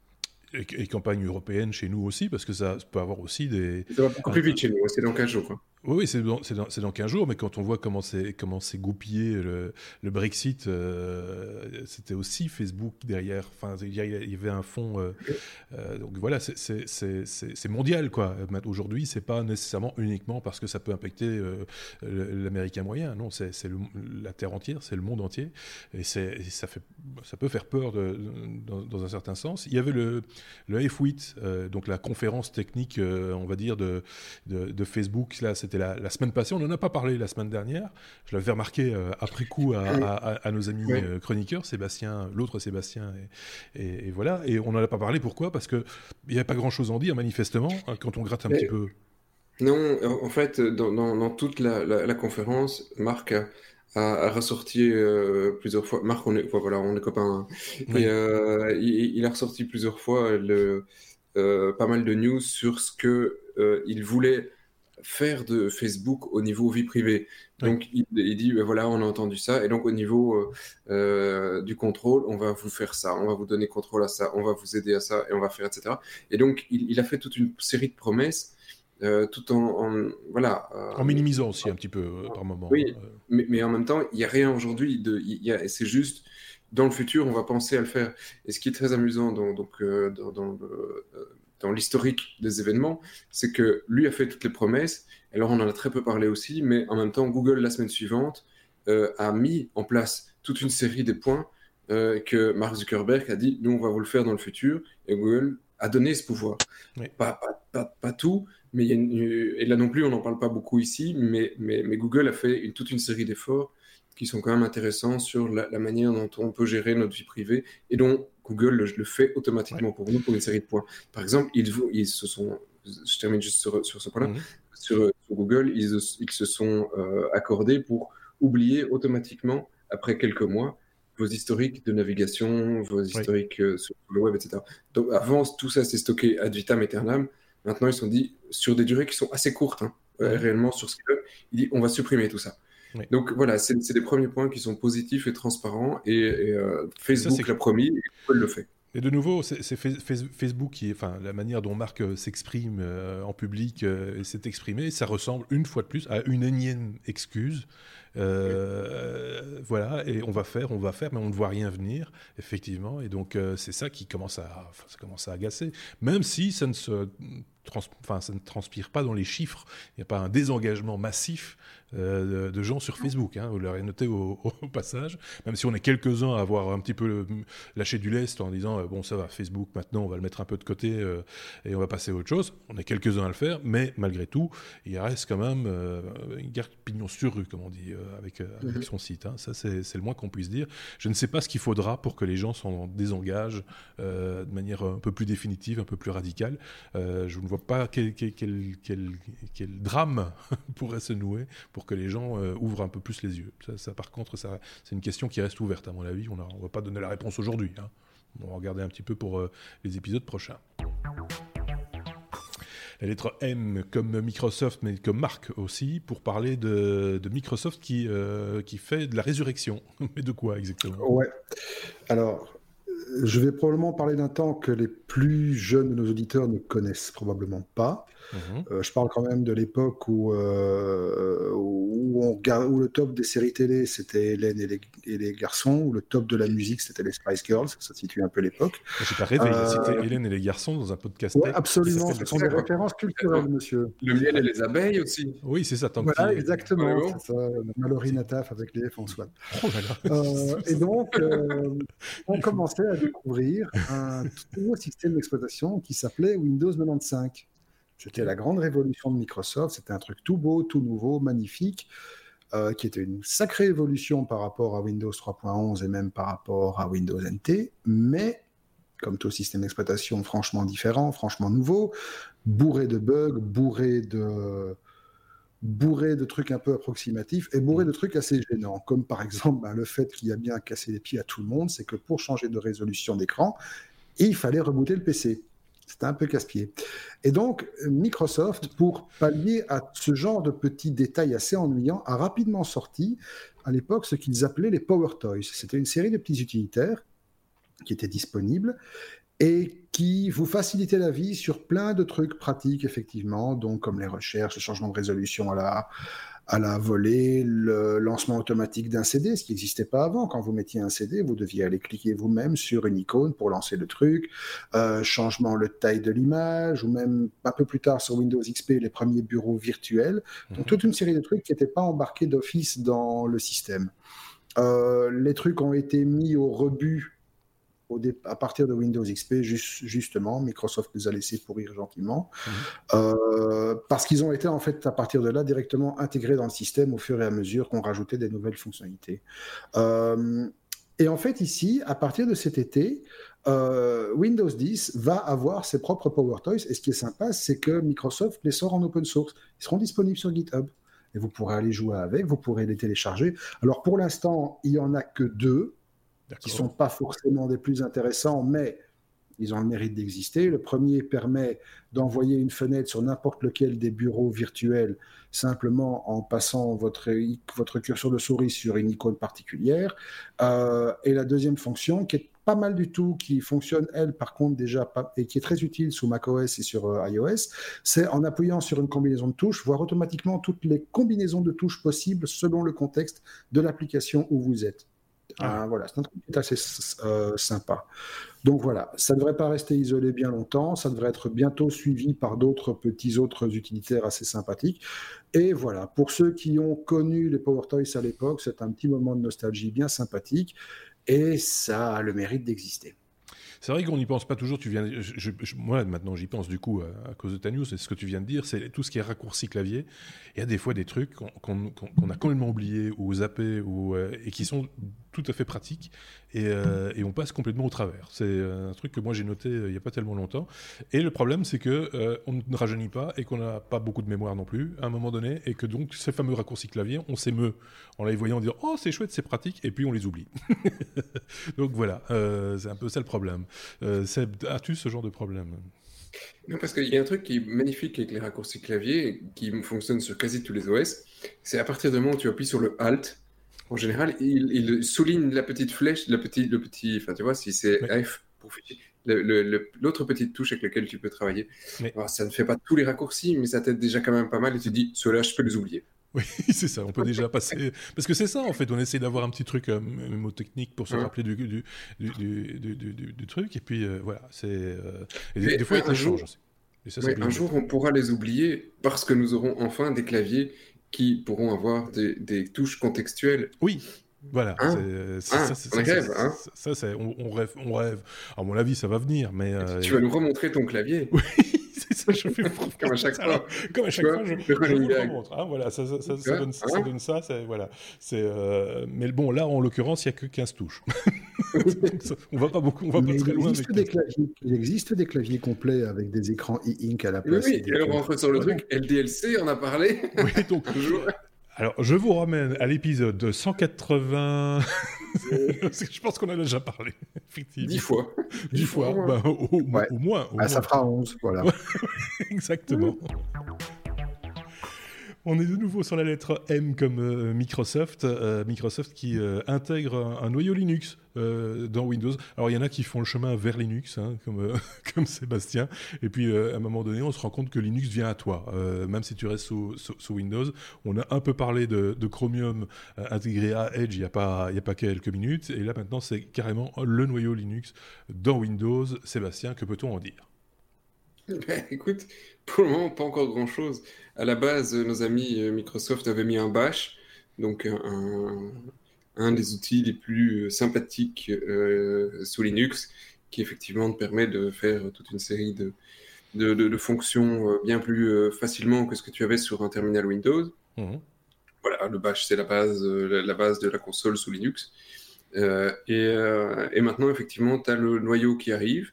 Et, campagne européenne chez nous aussi, parce que ça peut avoir aussi des... Ça va beaucoup plus vite chez nous, c'est dans 15 jours. Oui, c'est dans, dans, dans, 15 jours, mais quand on voit comment comment goupillé le, Brexit, euh, c'était aussi Facebook derrière. Enfin, il y avait un fond. Euh, euh, donc voilà, c'est mondial quoi. Aujourd'hui, c'est pas nécessairement uniquement parce que ça peut impacter l'Américain moyen. Non, c'est la terre entière, c'est le monde entier, et, ça peut faire peur dans, un certain sens. Il y avait le le F8, donc la conférence technique, on va dire de de, de Facebook. Là, c'était la, semaine passée. On n'en a pas parlé la semaine dernière. Je l'avais remarqué euh, après coup à, nos amis euh, chroniqueurs, Sébastien, l'autre Sébastien, et, voilà. Et on n'en a pas parlé. Pourquoi? Parce qu'il n'y avait pas grand-chose à en dire, manifestement, hein, quand on gratte un petit peu. Non, en fait, dans, toute la, conférence, Marc a, ressorti euh, plusieurs fois. Marc, on est, voilà, on est copains. Hein. il, a ressorti plusieurs fois le, pas mal de news sur ce que il voulait faire de Facebook au niveau vie privée. Donc il, dit, ben voilà, on a entendu ça, et donc au niveau euh, euh, du contrôle, on va vous faire ça, on va vous donner contrôle à ça, on va vous aider à ça, et on va faire, etc. Et donc il, a fait toute une série de promesses. Euh, tout en, voilà en minimisant aussi un petit peu par moment oui mais, mais, en même temps il n'y a rien aujourd'hui de c'est juste dans le futur on va penser à le faire et ce qui est très amusant dans, donc dans, dans le, dans l'historique des événements, c'est que lui a fait toutes les promesses. Alors on en a très peu parlé aussi, mais en même temps, Google la semaine suivante euh, a mis en place toute une série de points euh, que Mark Zuckerberg a dit, nous on va vous le faire dans le futur, et Google a donné ce pouvoir. Pas, pas, tout, mais il et là non plus on n'en parle pas beaucoup ici, mais, mais, mais Google a fait une, toute une série d'efforts qui sont quand même intéressants sur la, manière dont on peut gérer notre vie privée et dont Google le, fait automatiquement pour nous pour une série de points. Par exemple, ils, ils se sont, je termine juste sur, ce point-là, mhm. sur, Google, ils, ils se sont euh, accordés pour oublier automatiquement, après quelques mois, vos historiques de navigation, vos historiques euh, sur le web, etc. Donc avant, tout ça s'est stocké ad vitam aeternam. Maintenant, ils se sont dit, sur des durées qui sont assez courtes, hein, réellement sur ce qu'ils veulent, ils disent, on va supprimer tout ça. Donc voilà, c'est des premiers points qui sont positifs et transparents et, Facebook l'a promis et Google le fait. Et de nouveau, c'est Facebook qui est, enfin, la manière dont Marc euh, s'exprime euh, en public euh, et s'est exprimé, ça ressemble une fois de plus à une énième excuse. Voilà, et on va faire, on va faire, mais on ne voit rien venir, effectivement. Et donc, c'est ça qui commence à, ça commence à agacer, même si ça ne se enfin, ça ne transpire pas dans les chiffres. Il n'y a pas un désengagement massif euh, de, gens sur Facebook. Hein, vous l'aurez noté *laughs* au, passage, même si on est quelques-uns à avoir un petit peu lâché du lest en disant euh, bon ça va Facebook maintenant on va le mettre un peu de côté euh, et on va passer à autre chose. On est quelques-uns à le faire, mais malgré tout il reste quand même une garde pignon sur rue comme on dit avec, avec, mhm. son site. Hein. Ça c'est le moins qu'on puisse dire. Je ne sais pas ce qu'il faudra pour que les gens s'en désengagent de manière un peu plus définitive, un peu plus radicale. je ne vois pas quel, quel, quel, quel drame *laughs* pourrait se nouer pour que les gens euh, ouvrent un peu plus les yeux. Ça, par contre, c'est une question qui reste ouverte, à mon avis. On ne va pas donner la réponse aujourd'hui. Hein. On va regarder un petit peu pour euh, les épisodes prochains. La lettre M comme Microsoft, mais comme marque aussi, pour parler de, Microsoft qui, euh, qui fait de la résurrection. *laughs* mais de quoi exactement? Ouais. Alors, je vais probablement parler d'un temps que les plus jeunes de nos auditeurs ne connaissent probablement pas. Mhm. Euh, je parle quand même de l'époque où, euh, où, on, où, le top des séries télé c'était Hélène et les, et les, garçons, où le top de la musique c'était les Spice Girls, ça situe un peu l'époque. J'ai pas rêvé, euh... Hélène et les garçons dans un podcast. Ouais, absolument, ce sont des références culturelles, monsieur. Le miel et les abeilles aussi. Oui, c'est ça, tant voilà, exactement. C'est ça, Mallory Nataf avec les F en soi. Oh euh, et donc, *laughs* on commençait à découvrir un nouveau système d'exploitation qui s'appelait Windows 95. C'était la grande révolution de Microsoft. C'était un truc tout beau, tout nouveau, magnifique, euh, qui était une sacrée évolution par rapport à Windows 3.11 et même par rapport à Windows NT, mais comme tout système d'exploitation franchement différent, franchement nouveau, bourré de bugs, bourré de bourré de trucs un peu approximatifs et bourré de trucs assez gênants, comme par exemple ben, le fait qu'il a bien cassé les pieds à tout le monde, c'est que pour changer de résolution d'écran, il fallait rebooter le PC. C'était un peu casse-pied. Et donc, Microsoft, pour pallier à ce genre de petits détails assez ennuyants, a rapidement sorti, à l'époque, ce qu'ils appelaient les Power Toys. C'était une série de petits utilitaires qui étaient disponibles et qui vous facilitaient la vie sur plein de trucs pratiques, effectivement, donc comme les recherches, le changement de résolution à la, à la volée, le lancement automatique d'un CD, ce qui n'existait pas avant. Quand vous mettiez un CD, vous deviez aller cliquer vous-même sur une icône pour lancer le truc, euh, changement de taille de l'image, ou même un peu plus tard sur Windows XP, les premiers bureaux virtuels. Donc mhm. toute une série de trucs qui n'étaient pas embarqués d'office dans le système. Euh, les trucs ont été mis au rebut à partir de Windows XP, justement, Microsoft les a laissés pourrir gentiment, mhm. euh, parce qu'ils ont été en fait à partir de là directement intégrés dans le système au fur et à mesure qu'on rajoutait des nouvelles fonctionnalités. Euh, et en fait ici, à partir de cet été, euh, Windows 10 va avoir ses propres Power Toys, et ce qui est sympa, c'est que Microsoft les sort en open source. Ils seront disponibles sur GitHub. Et vous pourrez aller jouer avec, vous pourrez les télécharger. Alors pour l'instant, il n'y en a que deux qui ne sont pas forcément des plus intéressants, mais ils ont le mérite d'exister. Le premier permet d'envoyer une fenêtre sur n'importe lequel des bureaux virtuels simplement en passant votre, votre curseur de souris sur une icône particulière. Euh, et la deuxième fonction, qui est pas mal du tout, qui fonctionne, elle, par contre, déjà, et qui est très utile sous macOS et sur euh, iOS, c'est en appuyant sur une combinaison de touches, voir automatiquement toutes les combinaisons de touches possibles selon le contexte de l'application où vous êtes. Ah, voilà, c'est un truc assez euh, sympa. Donc voilà, ça ne devrait pas rester isolé bien longtemps, ça devrait être bientôt suivi par d'autres petits autres utilitaires assez sympathiques. Et voilà, pour ceux qui ont connu les Power Toys à l'époque, c'est un petit moment de nostalgie bien sympathique et ça a le mérite d'exister. C'est vrai qu'on n'y pense pas toujours. Tu viens, moi maintenant j'y pense du coup à, cause de ta news. C'est ce que tu viens de dire, c'est tout ce qui est raccourci clavier. Il y a des fois des trucs qu'on a complètement oublié ou zappé ou euh, et qui sont tout à fait pratiques euh, et, on passe complètement au travers. C'est un truc que moi j'ai noté euh, il n'y a pas tellement longtemps. Et le problème c'est que on ne rajeunit pas et qu'on n'a pas beaucoup de mémoire non plus à un moment donné et que donc ces fameux raccourcis clavier, on s'émeut en les voyant dire oh c'est chouette, c'est pratique et puis on les oublie. *laughs* donc voilà, c'est un peu ça le problème. Euh, as-tu ce genre de problème? Non, parce qu'il y a un truc qui est magnifique avec les raccourcis clavier, qui fonctionne sur quasi tous les OS. C'est à partir du moment où tu appuies sur le Alt, en général, il, souligne la petite flèche, le petit, le petit, enfin tu vois, si c'est F pour l'autre petite touche avec laquelle tu peux travailler. ça ne fait pas tous les raccourcis, mais ça t'aide déjà quand même pas mal et tu dis, ceux-là, je peux les oublier. Oui, *laughs* c'est ça, on peut déjà passer. *laughs* Parce que c'est ça, en fait, on essaie d'avoir un petit truc euh, technique pour se rappeler du, du, du, du, truc, et puis euh, voilà, c'est. Euh, des, fois, il change aussi. un jour, on pourra les oublier parce que nous aurons enfin des claviers qui pourront avoir des, des touches contextuelles. Oui, voilà, hein c'est on rêve, hein ça, on, rêve, on rêve. À mon avis, ça va venir, mais tu vas nous remontrer ton clavier. Oui, *laughs* ça, je fais comme à chaque fois. Comme à chaque fois, je, je vous le montre. Hein, voilà, ça, ça, ça, ça donne, ça, donne ça. Voilà, c'est. Euh... Mais bon, là, en l'occurrence, il n'y a que 15 touches. *laughs* on va pas beaucoup, on va pas très loin. Existe des claviers, il existe des claviers complets avec des écrans e-ink à la place. Oui, oui. alors on rentre sur le truc. LDLC, on a parlé. Oui, donc. *laughs* Alors, je vous ramène à l'épisode 180. *laughs* je pense qu'on a déjà parlé, effectivement. Dix fois. Dix fois, bah, au, moins. ah, Ça fera 11, voilà. *laughs* Exactement. On est de nouveau sur la lettre M comme euh, Microsoft. Euh, Microsoft qui euh, intègre un, noyau Linux dans Windows. Alors il y en a qui font le chemin vers Linux, hein, comme, *laughs* comme Sébastien. Et puis à un moment donné, on se rend compte que Linux vient à toi, même si tu restes sous, sous, Windows. On a un peu parlé de, Chromium intégré à Edge il n'y a, pas, il y a pas quelques minutes. Et là maintenant, c'est carrément le noyau Linux dans Windows. Sébastien, que peut-on en dire? Ben, écoute, pour le moment, pas encore grand-chose. À la base, nos amis euh, Microsoft avaient mis un bash, donc un, des outils les plus sympathiques euh, sous Linux, qui effectivement te permet de faire toute une série de, de, fonctions euh, bien plus facilement que ce que tu avais sur un terminal Windows. Mmh. Voilà, le bash, c'est la base, la base de la console sous Linux. et, et, maintenant, effectivement, tu as le noyau qui arrive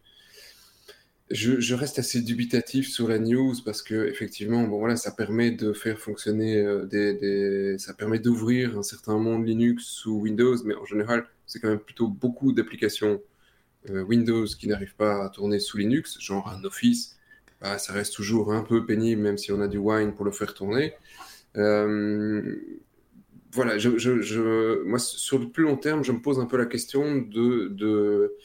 je, reste assez dubitatif sur la news parce que effectivement, bon voilà, ça permet de faire fonctionner euh, des, ça permet d'ouvrir un certain monde Linux sous Windows, mais en général, c'est quand même plutôt beaucoup d'applications euh, Windows qui n'arrivent pas à tourner sous Linux, genre un Office. Bah, ça reste toujours un peu pénible, même si on a du Wine pour le faire tourner. Euh, voilà, moi, sur le plus long terme, je me pose un peu la question de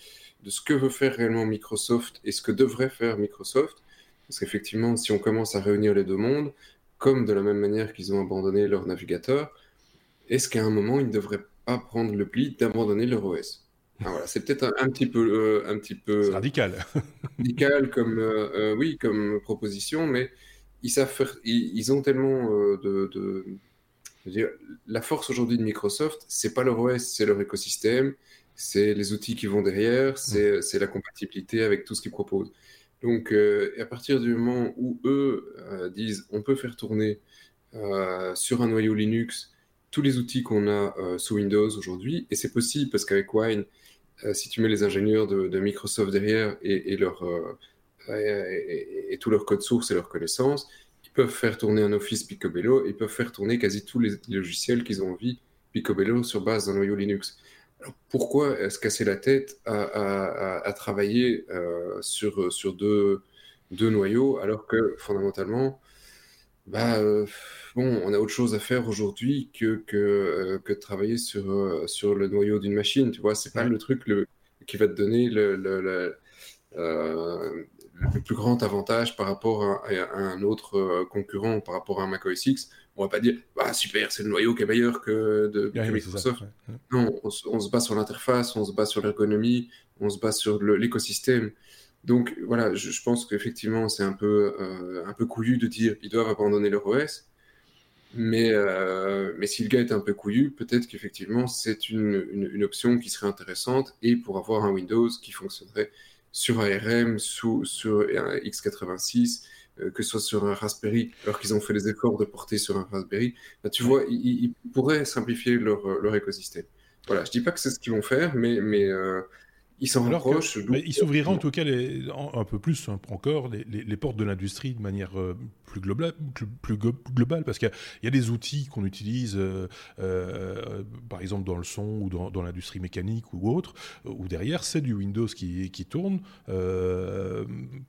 de ce que veut faire réellement Microsoft et ce que devrait faire Microsoft. Parce qu'effectivement, si on commence à réunir les deux mondes, comme de la même manière qu'ils ont abandonné leur navigateur, est-ce qu'à un moment, ils ne devraient pas prendre le pli d'abandonner leur OS voilà, C'est peut-être un, petit peu... Euh, un petit peu radical. *laughs* radical comme, euh, euh, oui, comme proposition, mais ils, savent faire, ils, ont tellement de... de dire, la force aujourd'hui de Microsoft, c'est pas leur OS, c'est leur écosystème, c'est les outils qui vont derrière, mm. c'est la compatibilité avec tout ce qu'ils proposent. Donc, euh, à partir du moment où eux euh, disent on peut faire tourner euh, sur un noyau Linux tous les outils qu'on a sous Windows aujourd'hui, et c'est possible parce qu'avec Wine, si tu mets les ingénieurs de, Microsoft derrière et, leur, et, tout leur code source et leurs connaissances, ils peuvent faire tourner un Office Picobello, ils peuvent faire tourner quasi tous les logiciels qu'ils ont envie Picobello sur base d'un noyau Linux pourquoi se casser la tête à, travailler euh, sur, sur deux, deux, noyaux alors que fondamentalement, bah, euh, bon, on a autre chose à faire aujourd'hui que, que, euh, que, de travailler sur, sur le noyau d'une machine. Tu vois, c'est pas le truc le, qui va te donner le, le, le plus grand avantage par rapport à, un autre concurrent, par rapport à un Mac OS X on va pas dire bah, super, c'est le noyau qui est meilleur que de Microsoft. Non, on, se bat sur l'interface, on se bat sur l'ergonomie, on se bat sur l'écosystème. Donc voilà, je, pense qu'effectivement c'est un peu euh, un peu couillu de dire ils doivent abandonner leur OS. Mais, euh, mais si le gars est un peu couillu, peut-être qu'effectivement c'est une, une, option qui serait intéressante et pour avoir un Windows qui fonctionnerait sur ARM, sous, sur un x86, euh, que ce soit sur un Raspberry, alors qu'ils ont fait les efforts de porter sur un Raspberry, bah, tu vois, ils, pourraient simplifier leur, euh, leur, écosystème. Voilà, je dis pas que c'est ce qu'ils vont faire, mais, mais euh, ils s'en rapprochent. ils s'ouvriraient en tout cas les, un peu plus hein, encore les, les, portes de l'industrie de manière plus global, plus global parce qu'il y, a des outils qu'on utilise, euh, euh, par exemple dans le son ou dans, l'industrie mécanique ou autre, où derrière c'est du Windows qui, tourne euh,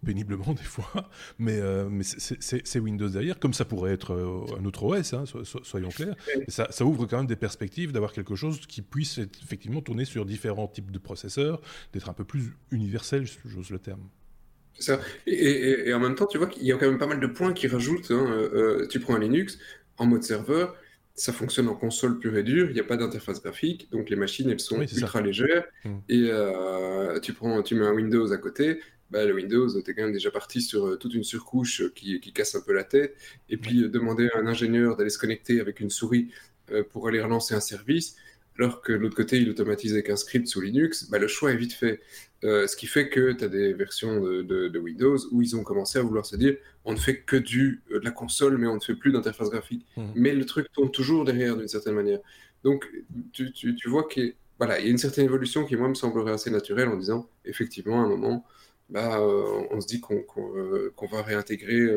péniblement *laughs* des fois, mais, mais c'est Windows derrière, comme ça pourrait être un autre OS, hein, soyons clairs. ça, ça, ouvre quand même des perspectives d'avoir quelque chose qui puisse effectivement tourner sur différents types de processeurs, d'être un peu plus universel, j'ose le terme. Ça. Et, en même temps, tu vois qu'il y a quand même pas mal de points qui rajoutent. Hein, euh, tu prends un Linux en mode serveur, ça fonctionne en console pure et dure, il n'y a pas d'interface graphique, donc les machines elles sont ultra légères. Mmh. Et euh, tu prends, tu mets un Windows à côté, bah, le Windows, tu es quand même déjà parti sur euh, toute une surcouche qui, qui, casse un peu la tête. Et puis demander à un ingénieur d'aller se connecter avec une souris pour aller relancer un service, alors que de l'autre côté, il automatise avec un script sous Linux, bah, le choix est vite fait. Euh, ce qui fait que tu as des versions de, Windows où ils ont commencé à vouloir se dire on ne fait que du, euh, de la console, mais on ne fait plus d'interface graphique. Mmh. Mais le truc tourne toujours derrière d'une certaine manière. Donc tu, vois qu'il voilà, y a une certaine évolution qui, moi, me semblerait assez naturelle en disant effectivement, à un moment, bah, euh, on se dit qu'on va réintégrer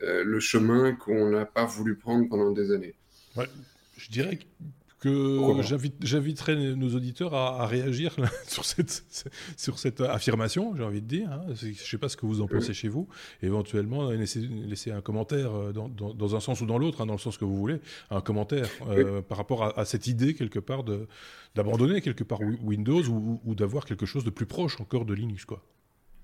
le chemin qu'on n'a pas voulu prendre pendant des années. Ouais, je dirais que j'inviterai nos auditeurs à, réagir *laughs* sur, cette, sur cette affirmation, j'ai envie de dire. Hein. Je ne sais pas ce que vous en pensez chez vous. Éventuellement, laissez, un commentaire euh, dans, un sens ou dans l'autre, hein, dans le sens que vous voulez, un commentaire euh, par rapport à, cette idée, quelque part, d'abandonner quelque part Windows ou, ou d'avoir quelque chose de plus proche encore de Linux. Quoi.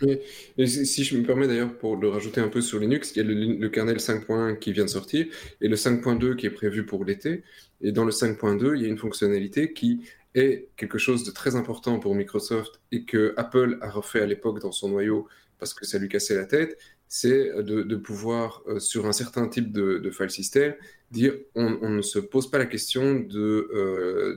Et si je me permets d'ailleurs pour le rajouter un peu sur Linux, il y a le, kernel 5.1 qui vient de sortir et le 5.2 qui est prévu pour l'été. Et dans le 5.2, il y a une fonctionnalité qui est quelque chose de très important pour Microsoft et que Apple a refait à l'époque dans son noyau parce que ça lui cassait la tête, c'est de, pouvoir, euh, sur un certain type de, file system, dire on, ne se pose pas la question de, euh,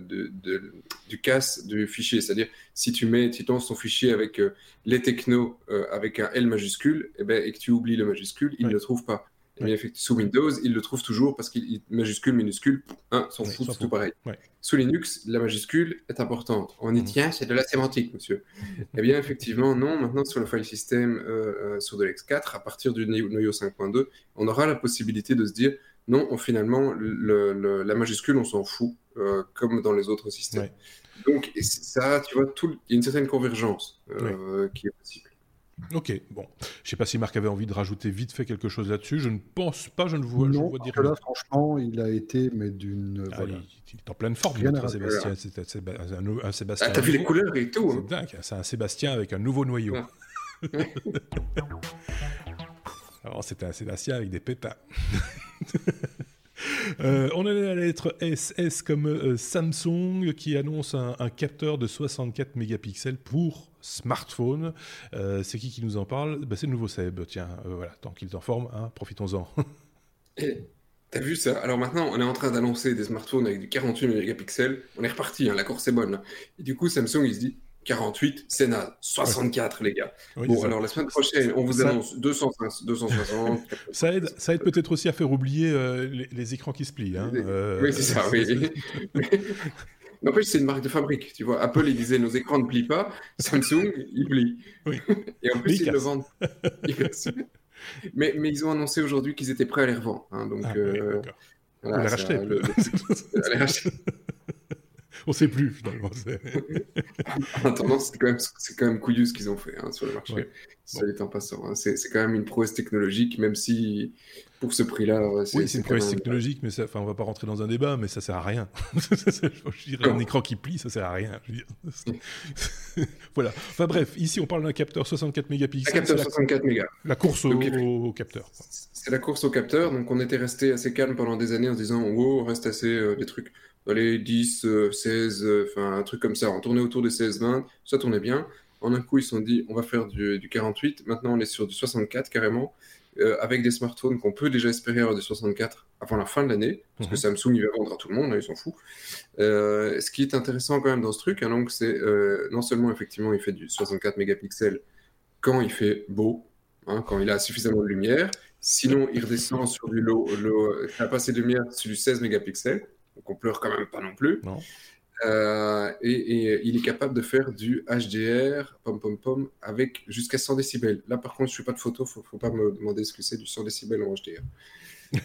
du casse du fichier. C'est-à-dire, si tu mets, tu ton fichier avec euh, les technos avec un L majuscule, et, eh ben, et que tu oublies le majuscule, il ne le trouve pas. Mais sous Windows, il le trouve toujours parce qu'il majuscule, minuscule, hein, s'en fout, c'est tout pareil. Sous Linux, la majuscule est importante. On y tient, c'est de la sémantique, monsieur. *laughs* eh bien, effectivement, non. Maintenant, sur le file system euh, euh, sur de l'X4, à partir du noyau 5.2, on aura la possibilité de se dire non, finalement, la majuscule, on s'en fout, euh, comme dans les autres systèmes. Donc, ça, tu vois, il y a une certaine convergence qui est possible. Ok, bon. Je sais pas si Marc avait envie de rajouter vite fait quelque chose là-dessus. Je ne pense pas, je ne vois, non, je vois dire. Là, franchement, il a été, mais d'une. Ah, il, est en pleine forme, notre Sébastien. C'est un, Sébastien. Ah, t'as vu les couleurs et tout. C'est hein. dingue, c'est un Sébastien avec un nouveau noyau. *laughs* Alors, c'était un Sébastien avec des pétins. *laughs* *laughs* Euh, on à la lettre S, S comme euh, Samsung qui annonce un, capteur de 64 mégapixels pour smartphone. Euh, c'est qui qui nous en parle? Bah, C'est le nouveau Seb. Tiens, voilà, tant qu'il en forme, hein, profitons-en. *laughs* T'as vu ça? Alors maintenant, on est en train d'annoncer des smartphones avec du 48 mégapixels. On est reparti, hein, la course est bonne. Et du coup, Samsung, il se dit 48, Sénat, 64 les gars. bon, alors la semaine prochaine, on vous annonce 260. ça aide, ça aide peut-être aussi à faire oublier euh, les, écrans qui se plient. Hein. Euh, oui, c'est ça, oui. N'empêche, c'est une marque de fabrique. Tu vois, Apple, il disait nos écrans ne plient pas. Samsung, il plie. Et en plus, ils, le vendent. mais, mais ils ont annoncé aujourd'hui qu'ils étaient prêts à les revendre. Hein, donc, ah, euh, voilà, on les racheter. *laughs* on sait plus finalement. en attendant, c'est quand, même, quand même couillu ce qu'ils ont fait hein, sur le marché. Ça en passant. Hein. C'est quand même une prouesse technologique, même si pour ce prix-là. Oui, c'est une prouesse technologique, mais ça, enfin, on va pas rentrer dans un débat, mais ça sert à rien. *laughs* je dirais, un écran qui plie, ça sert à rien. *laughs* voilà. Enfin bref, ici on parle d'un capteur 64 mégapixels. Un capteur 64 mégas. La course au, capteur. C'est la course au capteur. Donc on était resté assez calme pendant des années en se disant, oh, on reste assez euh, des trucs dans les 10, 16, enfin un truc comme ça. On tournait autour des 16, 20, ça tournait bien. En un coup, ils se sont dit, on va faire du, du 48. Maintenant, on est sur du 64 carrément. Euh, avec des smartphones qu'on peut déjà espérer avoir des 64 avant la fin de l'année, parce que mhm. Samsung il va vendre à tout le monde, hein, ils s'en foutent. Euh, ce qui est intéressant quand même dans ce truc, hein, donc c'est euh, non seulement effectivement il fait du 64 mégapixels quand il fait beau, hein, quand il a suffisamment de lumière, sinon il redescend sur du low, low il n'a pas assez de lumière sur du 16 mégapixels, donc on pleure quand même pas non plus. et, il est capable de faire du HDR, pom pom pom, avec jusqu'à 100 décibels. Là, par contre, je ne suis pas de photo, faut, faut pas me demander ce que c'est du 100 décibels en HDR.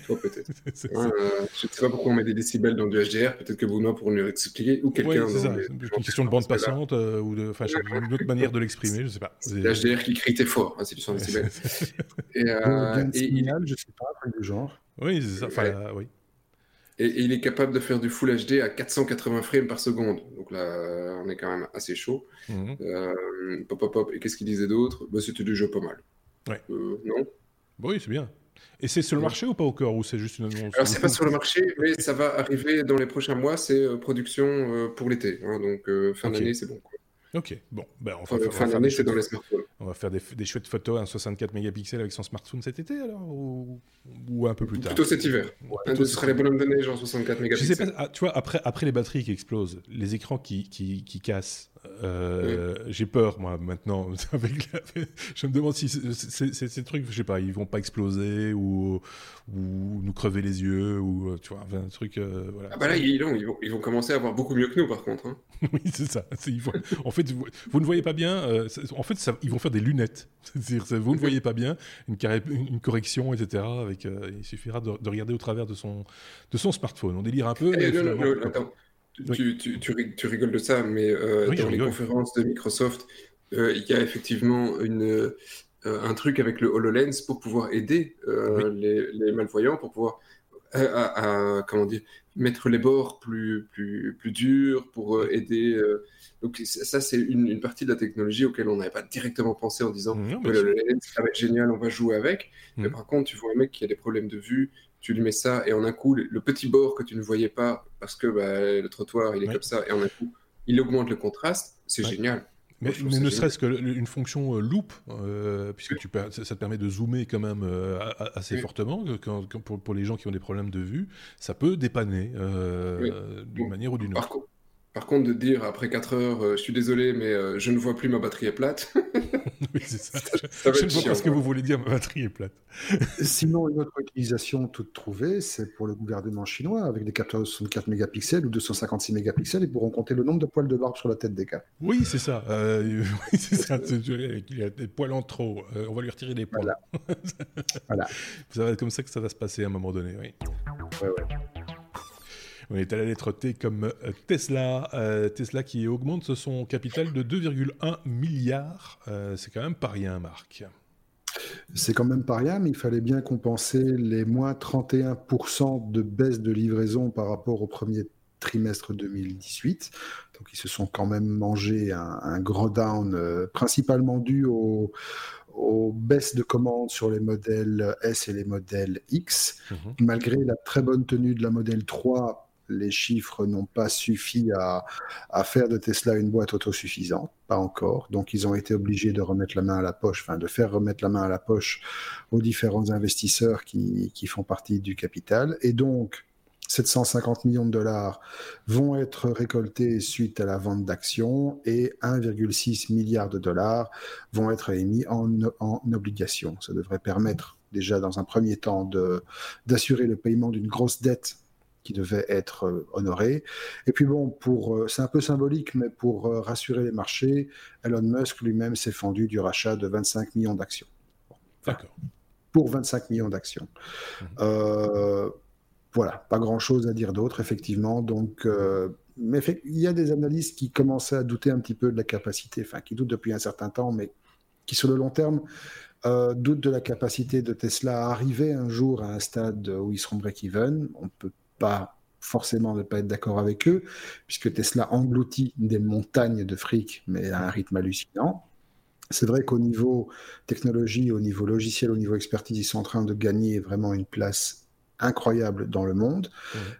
Toi, peut-être. *laughs* Euh, je ne sais pas pourquoi on met des décibels dans du HDR. Peut-être que Benoît pourrait nous expliquer. Ou quelqu'un. c'est ça. une question de bande passante euh, ou de, enfin, une autre manière de l'exprimer, je ne sais pas. C'est HDR qui crie fort. Hein, c'est du 100 décibels. *laughs* et, euh, et il... je sais pas, un du genre. Oui, c'est ça. Enfin, oui. Et, il est capable de faire du Full HD à 480 frames par seconde. Donc là, on est quand même assez chaud. Mhm. pop, pop, pop. Et qu'est-ce qu'il disait d'autre? Bah, C'était du jeu pas mal. Ouais. non? Oui, c'est bien. Et c'est sur le marché ou pas au cœur ou c'est juste une annonce? Alors c'est pas sur le marché, mais ça va arriver dans les prochains mois. C'est euh, production euh, pour l'été, hein, donc euh, fin d'année c'est bon. Ok, bon, ben on va, fin d'année c'est dans les smartphones. On va faire des, des, chouettes photos à 64 mégapixels avec son smartphone cet été alors ou, ou un peu plus tard? Plutôt cet hiver. Ouais, ce sera les bonhommes de neige en 64 mégapixels. Je sais pas, ah, tu vois après après les batteries qui explosent, les écrans qui, qui, qui cassent, euh, j'ai peur, moi, maintenant. *laughs* *laughs* je me demande si ces trucs, je sais pas, ils vont pas exploser ou, ou nous crever les yeux ou tu vois, un truc. Euh, voilà. Ah bah là, ils, vont, ils, vont, commencer à voir beaucoup mieux que nous, par contre. Hein. *laughs* oui, c'est ça. en fait, vous, ne voyez pas bien. Euh, en fait, ça, ils vont faire des lunettes. C'est-à-dire, vous ne voyez pas bien une, une correction, etc. Avec, il suffira de, regarder au travers de son, de son smartphone. On délire un peu. Eh, attends. Tu, tu, tu, rigoles de ça, mais euh, dans les conférences de Microsoft, euh, il y a effectivement une, euh, un truc avec le HoloLens pour pouvoir aider les, les, malvoyants, pour pouvoir à, comment dire, mettre les bords plus, plus, plus durs, pour aider. donc ça, c'est une, une, partie de la technologie auquel on n'avait pas directement pensé en disant que le HoloLens, ça va être génial, on va jouer avec. Mais par contre, tu vois un mec qui a des problèmes de vue, tu lui mets ça et en un coup, le, petit bord que tu ne voyais pas parce que bah, le trottoir il est comme ça et en un coup, il augmente le contraste, c'est génial. Mais, ne serait-ce qu'une fonction euh, loop, euh, puisque tu, ça, te permet de zoomer quand même euh, assez fortement, quand, pour, pour, les gens qui ont des problèmes de vue, ça peut dépanner d'une manière ou d'une autre. Par contre, de dire après 4 heures, euh, je suis désolé, mais euh, je ne vois plus ma batterie est plate. *laughs* oui, c'est ça. je, ne vois pas ce que vous voulez dire, ma batterie est plate. *laughs* Sinon, une autre utilisation toute trouvée, c'est pour le gouvernement chinois, avec des capteurs de 64 mégapixels ou 256 mégapixels, ils pourront compter le nombre de poils de barbe sur la tête des gars. Oui, c'est ça. Euh, *laughs* oui, c'est ça. Il a des poils en trop. on va lui retirer les poils. Voilà. voilà. Ça va être comme ça que ça va se passer à un moment donné, oui. Ouais, ouais. On est à la lettre T comme euh, Tesla. Euh, Tesla qui augmente son capital de 2,1 milliards. Euh, c'est quand même pas rien, Marc. C'est quand même pas rien, mais il fallait bien compenser les moins 31% de baisse de livraison par rapport au premier trimestre 2018. Donc ils se sont quand même mangé un, gros down, principalement dû aux, baisses de commandes sur les modèles S et les modèles X. Mhm. Malgré la très bonne tenue de la modèle 3 les chiffres n'ont pas suffi à, faire de Tesla une boîte autosuffisante, pas encore. Donc ils ont été obligés de remettre la main à la poche, enfin de faire remettre la main à la poche aux différents investisseurs qui, font partie du capital. Et donc 750 millions de dollars vont être récoltés suite à la vente d'actions et 1,6 milliard de dollars vont être émis en, en obligations. Ça devrait permettre déjà dans un premier temps d'assurer le paiement d'une grosse dette qui devait être euh, honoré. Et puis bon, pour, euh, c'est un peu symbolique, mais pour euh, rassurer les marchés, Elon Musk lui-même s'est fendu du rachat de 25 millions d'actions. D'accord. Pour 25 millions d'actions. Mhm. voilà, pas grand-chose à dire d'autre, effectivement. Donc, mais il y a des analystes qui commençaient à douter un petit peu de la capacité, enfin, qui doutent depuis un certain temps, mais qui sur le long terme doutent de la capacité de Tesla à arriver un jour à un stade où ils seront break-even. On peut pas forcément ne pas être d'accord avec eux, puisque Tesla engloutit des montagnes de fric, mais à un rythme hallucinant. C'est vrai qu'au niveau technologie, au niveau logiciel, au niveau expertise, ils sont en train de gagner vraiment une place incroyable dans le monde,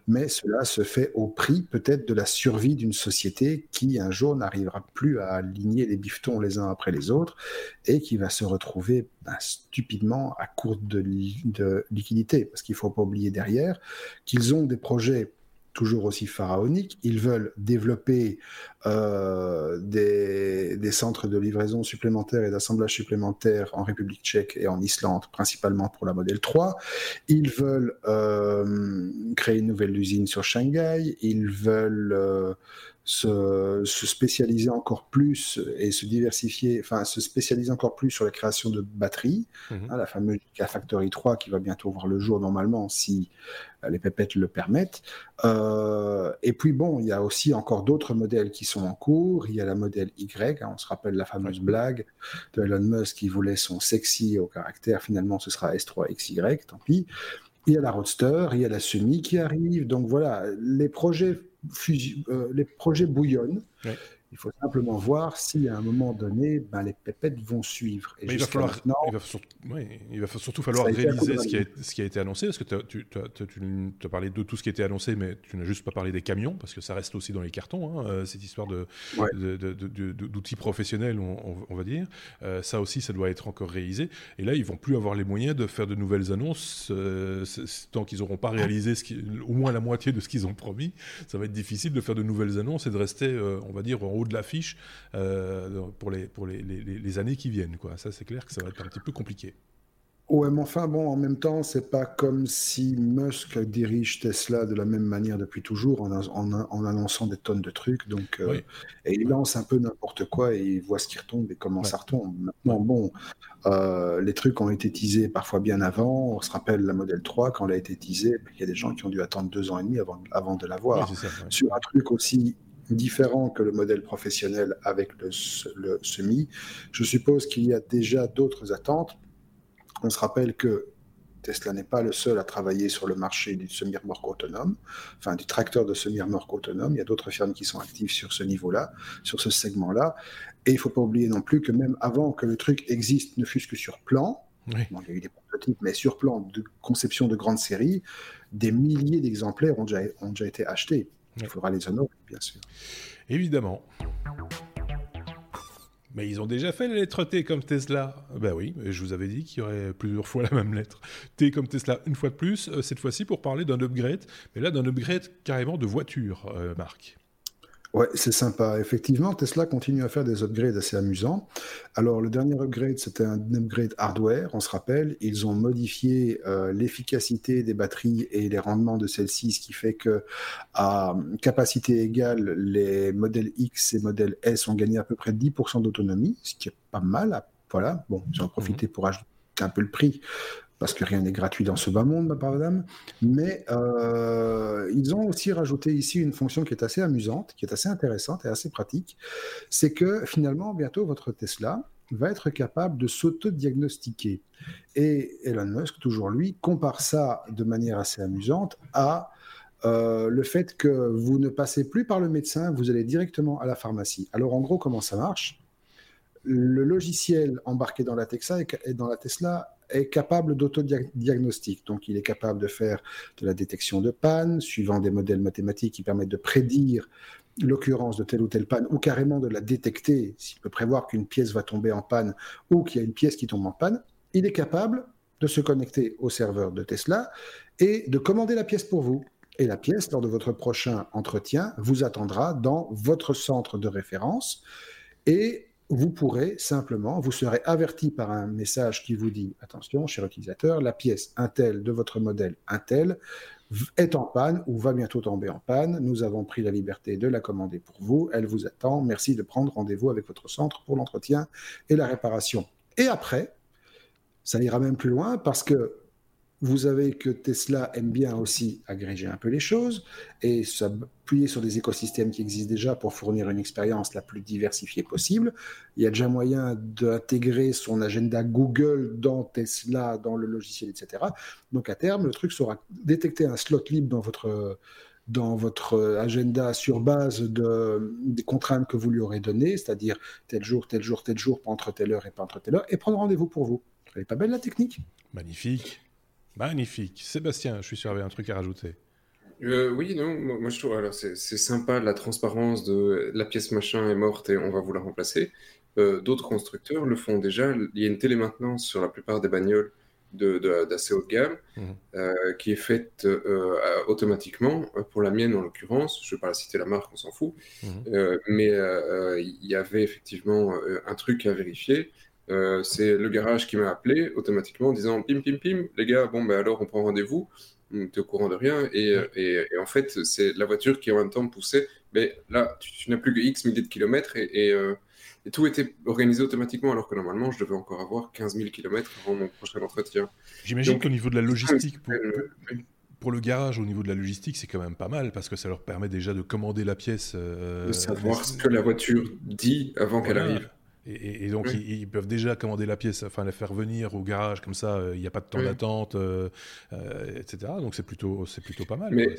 mais cela se fait au prix peut-être de la survie d'une société qui un jour n'arrivera plus à aligner les bifetons les uns après les autres et qui va se retrouver ben, stupidement à court de, de liquidité, parce qu'il ne faut pas oublier derrière qu'ils ont des projets toujours aussi pharaonique. Ils veulent développer euh, des, centres de livraison supplémentaires et d'assemblage supplémentaires en République tchèque et en Islande, principalement pour la modèle 3. Ils veulent euh, créer une nouvelle usine sur Shanghai. Ils veulent euh, se, spécialiser encore plus et se diversifier, enfin se spécialiser encore plus sur la création de batteries, mhm. hein, la fameuse Factory 3 qui va bientôt voir le jour normalement si les pépettes le permettent. Euh, et puis bon, il y a aussi encore d'autres modèles qui sont en cours. Il y a la modèle Y, hein, on se rappelle la fameuse blague de Elon Musk qui voulait son sexy au caractère, finalement ce sera S3XY, tant pis. Il y a la Roadster, il y a la Semi qui arrive. Donc voilà, les projets euh, les projets bouillonnent. Il faut simplement voir si à un moment donné, ben, les pépettes vont suivre. il, va falloir, il, va surtout falloir réaliser ce qui, a, ce qui, a, été annoncé, parce que tu, as parlé de tout ce qui a été annoncé, mais tu n'as juste pas parlé des camions, parce que ça reste aussi dans les cartons, hein, euh, cette histoire d'outils professionnels, on, va dire. Euh, ça aussi, ça doit être encore réalisé. Et là, ils vont plus avoir les moyens de faire de nouvelles annonces euh, tant qu'ils n'auront pas réalisé ce qui, au moins la moitié de ce qu'ils ont promis. Ça va être difficile de faire de nouvelles annonces et de rester, on va dire, en haut de l'affiche euh, pour, les, pour les, les, années qui viennent. Quoi. Ça, c'est clair que ça va être un petit peu compliqué. Ouais, mais enfin, bon, en même temps, c'est pas comme si Musk dirige Tesla de la même manière depuis toujours en, en, annonçant des tonnes de trucs. Donc, euh, et il lance un peu n'importe quoi et il voit ce qui retombe et comment ça retombe. Maintenant, bon, euh, les trucs ont été teasés parfois bien avant. On se rappelle la modèle 3 quand elle a été teasée, il y a des gens qui ont dû attendre deux ans et demi avant, avant de la voir. Sur un truc aussi différent que le modèle professionnel avec le, semi. Je suppose qu'il y a déjà d'autres attentes. On se rappelle que Tesla n'est pas le seul à travailler sur le marché du semi-remorque autonome, enfin du tracteur de semi-remorque autonome. Il y a d'autres firmes qui sont actives sur ce niveau-là, sur ce segment-là. Et il ne faut pas oublier non plus que même avant que le truc existe, ne fût-ce que sur plan, il y a eu des prototypes, mais sur plan de conception de grande série, des milliers d'exemplaires ont déjà, ont déjà été achetés. Il faudra les honorer, bien sûr. Évidemment. Mais ils ont déjà fait la lettre T comme Tesla. Ben oui, je vous avais dit qu'il y aurait plusieurs fois la même lettre. T comme Tesla une fois de plus, euh, cette fois-ci pour parler d'un upgrade, mais là d'un upgrade carrément de voiture, euh, Marc. Ouais, c'est sympa. Effectivement, Tesla continue à faire des upgrades assez amusants. Alors, le dernier upgrade, c'était un upgrade hardware, on se rappelle. Ils ont modifié euh, l'efficacité des batteries et les rendements de celles-ci, ce qui fait que, à capacité égale, les modèles X et modèles S ont gagné à peu près 10% d'autonomie, ce qui est pas mal. Voilà, bon, j'en ai profité mhm. pour ajouter un peu le prix parce que rien n'est gratuit dans ce bas monde, ma part dame. Mais euh, ils ont aussi rajouté ici une fonction qui est assez amusante, qui est assez intéressante et assez pratique. C'est que finalement, bientôt, votre Tesla va être capable de s'auto-diagnostiquer. Et Elon Musk, toujours lui, compare ça de manière assez amusante à euh, le fait que vous ne passez plus par le médecin, vous allez directement à la pharmacie. Alors en gros, comment ça marche? Le logiciel embarqué dans la, Tesla dans la Tesla est capable d'autodiagnostic. Donc, il est capable de faire de la détection de panne, suivant des modèles mathématiques qui permettent de prédire l'occurrence de telle ou telle panne, ou carrément de la détecter, s'il peut prévoir qu'une pièce va tomber en panne ou qu'il y a une pièce qui tombe en panne. Il est capable de se connecter au serveur de Tesla et de commander la pièce pour vous. Et la pièce, lors de votre prochain entretien, vous attendra dans votre centre de référence. Et vous pourrez simplement, vous serez averti par un message qui vous dit attention, cher utilisateur, la pièce Intel de votre modèle Intel est en panne ou va bientôt tomber en panne. Nous avons pris la liberté de la commander pour vous. Elle vous attend. Merci de prendre rendez-vous avec votre centre pour l'entretien et la réparation. Et après, ça ira même plus loin parce que vous avez que Tesla aime bien aussi agréger un peu les choses et s'appuyer sur des écosystèmes qui existent déjà pour fournir une expérience la plus diversifiée possible. Il y a déjà moyen d'intégrer son agenda Google dans Tesla, dans le logiciel, etc. Donc à terme, le truc sera détecter un slot libre dans votre dans votre agenda sur base de, des contraintes que vous lui aurez données, c'est-à-dire tel jour, tel jour, tel jour, pas entre telle heure et pas entre telle heure, et prendre rendez-vous pour vous. Elle n'est pas belle la technique? Magnifique. Magnifique. Sébastien, je suis sûr, il y avait un truc à rajouter. Euh, oui, non, moi, je trouve, alors c'est sympa la transparence de la pièce machin est morte et on va vous la remplacer. Euh, d'autres constructeurs le font déjà. Il y a une télémaintenance sur la plupart des bagnoles d'assez haut de gamme mmh. euh, qui est faite automatiquement. Pour la mienne, en l'occurrence, je ne vais pas la citer la marque, on s'en fout. Mmh. mais il y avait effectivement un truc à vérifier. Euh, c'est le garage qui m'a appelé automatiquement en disant pim pim pim, les gars, bon ben alors on prend rendez-vous, tu es au courant de rien et, et, en fait c'est la voiture qui en même temps me poussait mais là, tu, n'as plus que X milliers de kilomètres et, euh, et, tout était organisé automatiquement, alors que normalement, je devais encore avoir 15 000 kilomètres avant mon prochain entretien. J'imagine qu'au niveau de la logistique, pour, pour, le garage, au niveau de la logistique, c'est quand même pas mal parce que ça leur permet déjà de commander la pièce. Euh, de savoir ce que la voiture dit avant qu'elle arrive. Et, donc, ils, peuvent déjà commander la pièce, enfin la faire venir au garage, comme ça, euh, il n'y a pas de temps d'attente, euh, euh, etc. Donc, c'est plutôt, c'est plutôt pas mal. Mais,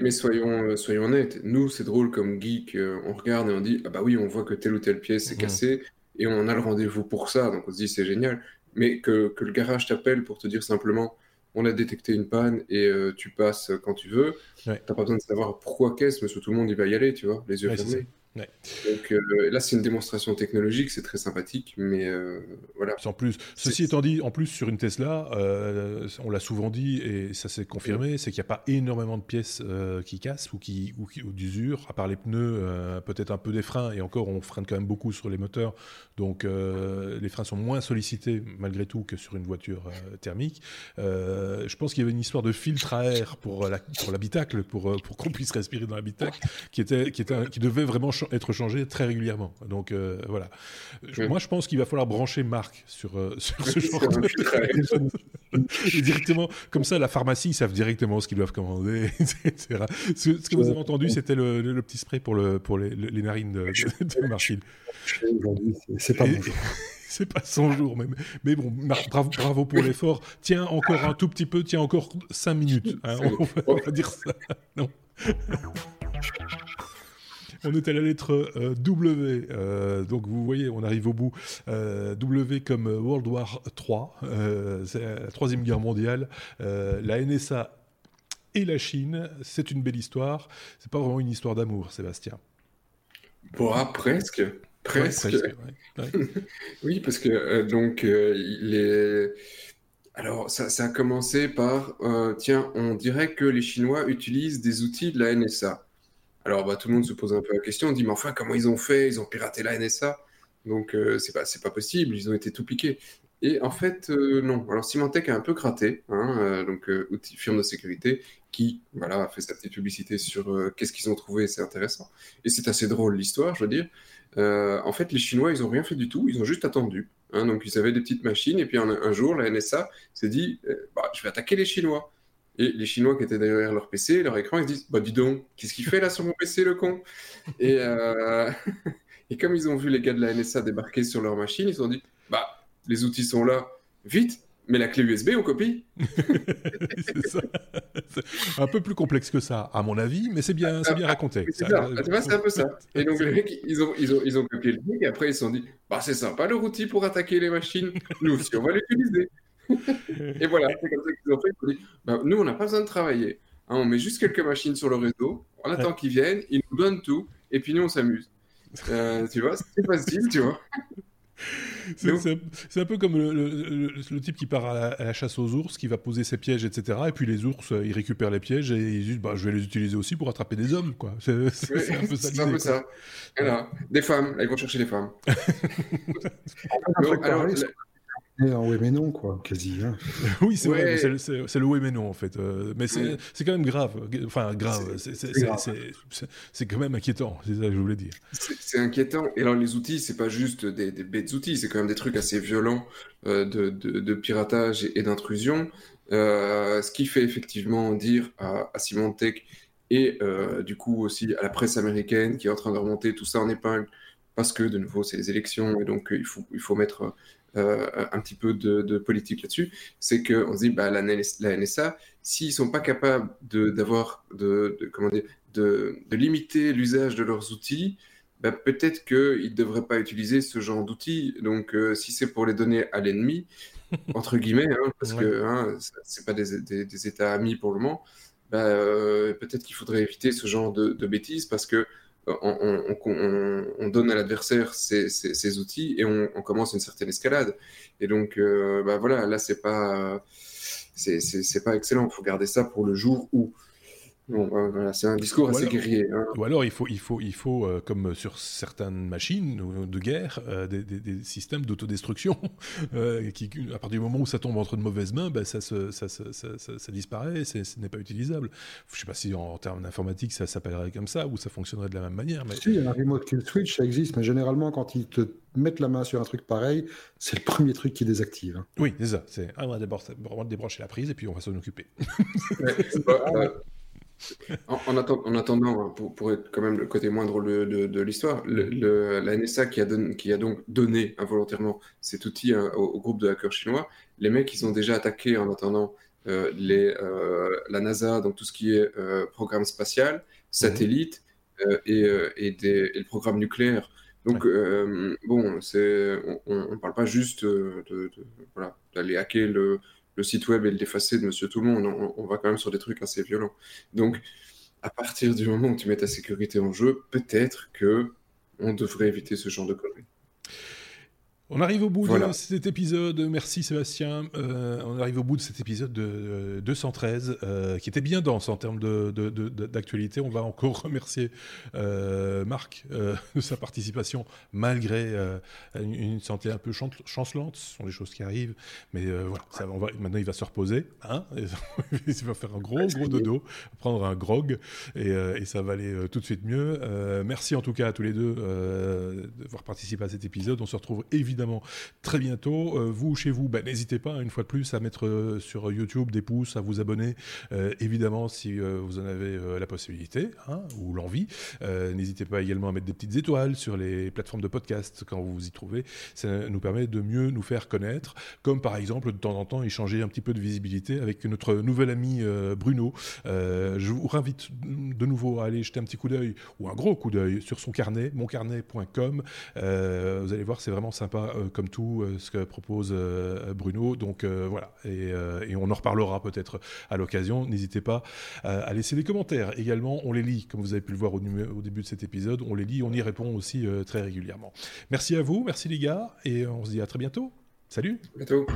mais, soyons, soyons honnêtes, nous, c'est drôle comme geek, on regarde et on dit Ah bah oui, on voit que telle ou telle pièce est mmh. cassée, et on a le rendez-vous pour ça, donc on se dit C'est génial. Mais que, que le garage t'appelle pour te dire simplement on a détecté une panne et tu passes quand tu veux. T'as pas besoin de savoir pourquoi qu'est-ce, mais tout le monde il va y aller, tu vois, les yeux fermés. Donc euh, là, c'est une démonstration technologique, c'est très sympathique, mais euh, voilà. En plus, ceci étant dit, en plus sur une Tesla, euh, on l'a souvent dit et ça s'est confirmé, c'est qu'il n'y a pas énormément de pièces qui cassent ou qui ou, d'usure, à part les pneus, peut-être un peu des freins et encore, on freine quand même beaucoup sur les moteurs, donc les freins sont moins sollicités malgré tout que sur une voiture thermique. je pense qu'il y avait une histoire de filtre à air pour l'habitacle, pour, pour qu'on puisse respirer dans l'habitacle, qui était qui était qui devait vraiment être changé très régulièrement. Donc euh, voilà. Moi, je pense qu'il va falloir brancher Marc sur, euh, sur ce genre de... directement, comme ça, la pharmacie, ils savent directement ce qu'ils doivent commander, *laughs* etc. Ce, que vous avez entendu, c'était le, petit spray pour, le, pour les, les narines de, de, C'est pas bon *laughs* c'est pas 100 jours même. Mais bon, bravo, bravo pour l'effort. Tiens encore un tout petit peu, tiens encore 5 minutes. Hein, on, va, dire ça. Non. *laughs* On est à la lettre euh, W. Euh, donc vous voyez, on arrive au bout. Euh, w comme World War 3. c'est la Troisième Guerre mondiale. la NSA et la Chine, c'est une belle histoire. C'est pas vraiment une histoire d'amour, Sébastien. Bon, ah, presque. Presque. *laughs* oui, parce que donc les. Alors, ça, ça, a commencé par, tiens, on dirait que les Chinois utilisent des outils de la NSA. Alors, bah, tout le monde se pose un peu la question, on dit, mais enfin, comment ils ont fait? Ils ont piraté la NSA, donc euh, c'est pas, pas possible, ils ont été tout piqués. Et en fait, euh, non. Alors, Symantec a un peu gratté, hein, euh, donc outil, firme de sécurité, qui voilà, a fait sa petite publicité sur qu'est-ce qu'ils ont trouvé, c'est intéressant. Et c'est assez drôle l'histoire, je veux dire. en fait, les Chinois, ils ont rien fait du tout, ils ont juste attendu. Hein, donc, ils avaient des petites machines, et puis un, jour, la NSA s'est dit, bah, je vais attaquer les Chinois. Et les Chinois qui étaient derrière leur PC, leur écran, ils se disent Bah, dis donc, qu'est-ce qu'il fait là sur mon PC, le con? Et, euh, *laughs* et comme ils ont vu les gars de la NSA débarquer sur leur machine, ils se sont dit Bah, les outils sont là, vite, mais la clé USB, on copie *laughs* C'est ça. Un peu plus complexe que ça, à mon avis, mais c'est bien, c'est bien raconté. C'est un peu ça. *laughs* Et donc, les mecs, ils ont, ils, ont, ils ont copié le truc, et après, ils se sont dit Bah, c'est sympa leur outil pour attaquer les machines, nous aussi, on va l'utiliser et voilà, c'est comme ça qu'ils ont fait. Bah, nous, on n'a pas besoin de travailler. Hein, on met juste quelques machines sur le réseau, on attend qu'ils viennent, ils nous donnent tout, et puis nous, on s'amuse. Euh, tu vois, c'est facile, tu vois. C'est un peu comme le, type qui part à la, chasse aux ours, qui va poser ses pièges, etc. Et puis les ours, euh, ils récupèrent les pièges et ils disent bah, Je vais les utiliser aussi pour attraper des hommes. quoi. C'est un peu ça. C'est un peu ça. Des femmes, ils vont chercher les femmes. *laughs* alors, oui mais non, quoi, quasi. Hein. *laughs* oui, c'est vrai, c'est le oui mais non, en fait. Euh, mais c'est quand même grave. Enfin, grave. C'est quand même inquiétant, c'est ça que je voulais dire. C'est inquiétant. Et alors, les outils, c'est pas juste des, bêtes outils, c'est quand même des trucs assez violents euh, de, de, piratage et, d'intrusion. Euh, ce qui fait effectivement dire à, à Symantec et du coup aussi à la presse américaine qui est en train de remonter tout ça en épingle parce que de nouveau c'est les élections et donc il faut, il faut mettre euh, un petit peu de, politique là-dessus, c'est qu'on se dit, bah, la, la NSA, s'ils sont pas capables d'avoir, de, de, comment dire, de, limiter l'usage de leurs outils, bah, peut-être qu'ils ne devraient pas utiliser ce genre d'outils. Donc, euh, si c'est pour les donner à l'ennemi, *laughs* entre guillemets, hein, parce que hein, ce pas des, des, États amis pour le moment, bah, euh, peut-être qu'il faudrait éviter ce genre de, de bêtises parce que on, donne à l'adversaire ces, outils et on, commence une certaine escalade. Et donc, euh, bah voilà, là, c'est pas, c'est pas excellent. Il faut garder ça pour le jour où. Bon, voilà, c'est un discours assez guerrier. Hein. Ou alors il faut, il faut, il faut euh, comme sur certaines machines de guerre, euh, des, des, systèmes d'autodestruction *laughs* euh, qui, à partir du moment où ça tombe entre de mauvaises mains, ben, ça, ça, ça, ça, disparaît, ce n'est pas utilisable. Je ne sais pas si en, termes d'informatique ça s'appellerait comme ça ou ça fonctionnerait de la même manière. Mais... Si, un remote kill switch, ça existe, mais généralement quand ils te mettent la main sur un truc pareil, c'est le premier truc qui désactive. Hein. Oui, c'est ça. C'est ah, on va débrancher la prise et puis on va s'en occuper. En, attendant, hein, pour, être quand même le côté moins drôle de, l'histoire, la NSA qui a, qui a, donc donné involontairement cet outil hein, au, groupe de hackers chinois, les mecs, ils ont déjà attaqué en attendant euh, les, euh, la NASA, donc tout ce qui est euh, programme spatial, satellite et, le programme nucléaire. Donc, bon, on ne parle pas juste d'aller hacker le, le site web et le défacer de Monsieur Tout le Monde. On, va quand même sur des trucs assez violents. Donc, à partir du moment où tu mets ta sécurité en jeu, peut-être que on devrait éviter ce genre de conneries. On arrive au bout de cet épisode. Merci Sébastien. Euh, on arrive au bout de cet épisode de 213, euh, qui était bien dense en termes d'actualité. De, de, on va encore *laughs* remercier euh, Marc de sa participation, malgré une, santé un peu chancelante. Ce sont des choses qui arrivent. Mais voilà, ça, on va, maintenant il va se reposer. Hein *laughs* il va faire un gros, gros dodo, prendre un grog, et, et ça va aller tout de suite mieux. merci en tout cas à tous les deux d'avoir participé à cet épisode. On se retrouve évidemment très bientôt. Euh, vous, chez vous, ben, n'hésitez pas, une fois de plus, à mettre euh, sur YouTube des pouces, à vous abonner, euh, évidemment, si vous en avez la possibilité hein, ou l'envie. n'hésitez pas également à mettre des petites étoiles sur les plateformes de podcast quand vous vous y trouvez. Ça nous permet de mieux nous faire connaître, comme par exemple, de temps en temps, échanger un petit peu de visibilité avec notre nouvel ami Bruno. je vous invite de nouveau à aller jeter un petit coup d'œil ou un gros coup d'œil sur son carnet, moncarnet.com. vous allez voir, c'est vraiment sympa euh, comme tout euh, ce que propose euh, Bruno. Donc voilà, et, on en reparlera peut-être à l'occasion. N'hésitez pas à laisser des commentaires. Également, on les lit, comme vous avez pu le voir au, début de cet épisode, on les lit, on y répond aussi très régulièrement. Merci à vous, merci les gars, et on se dit à très bientôt. Salut. Bientôt.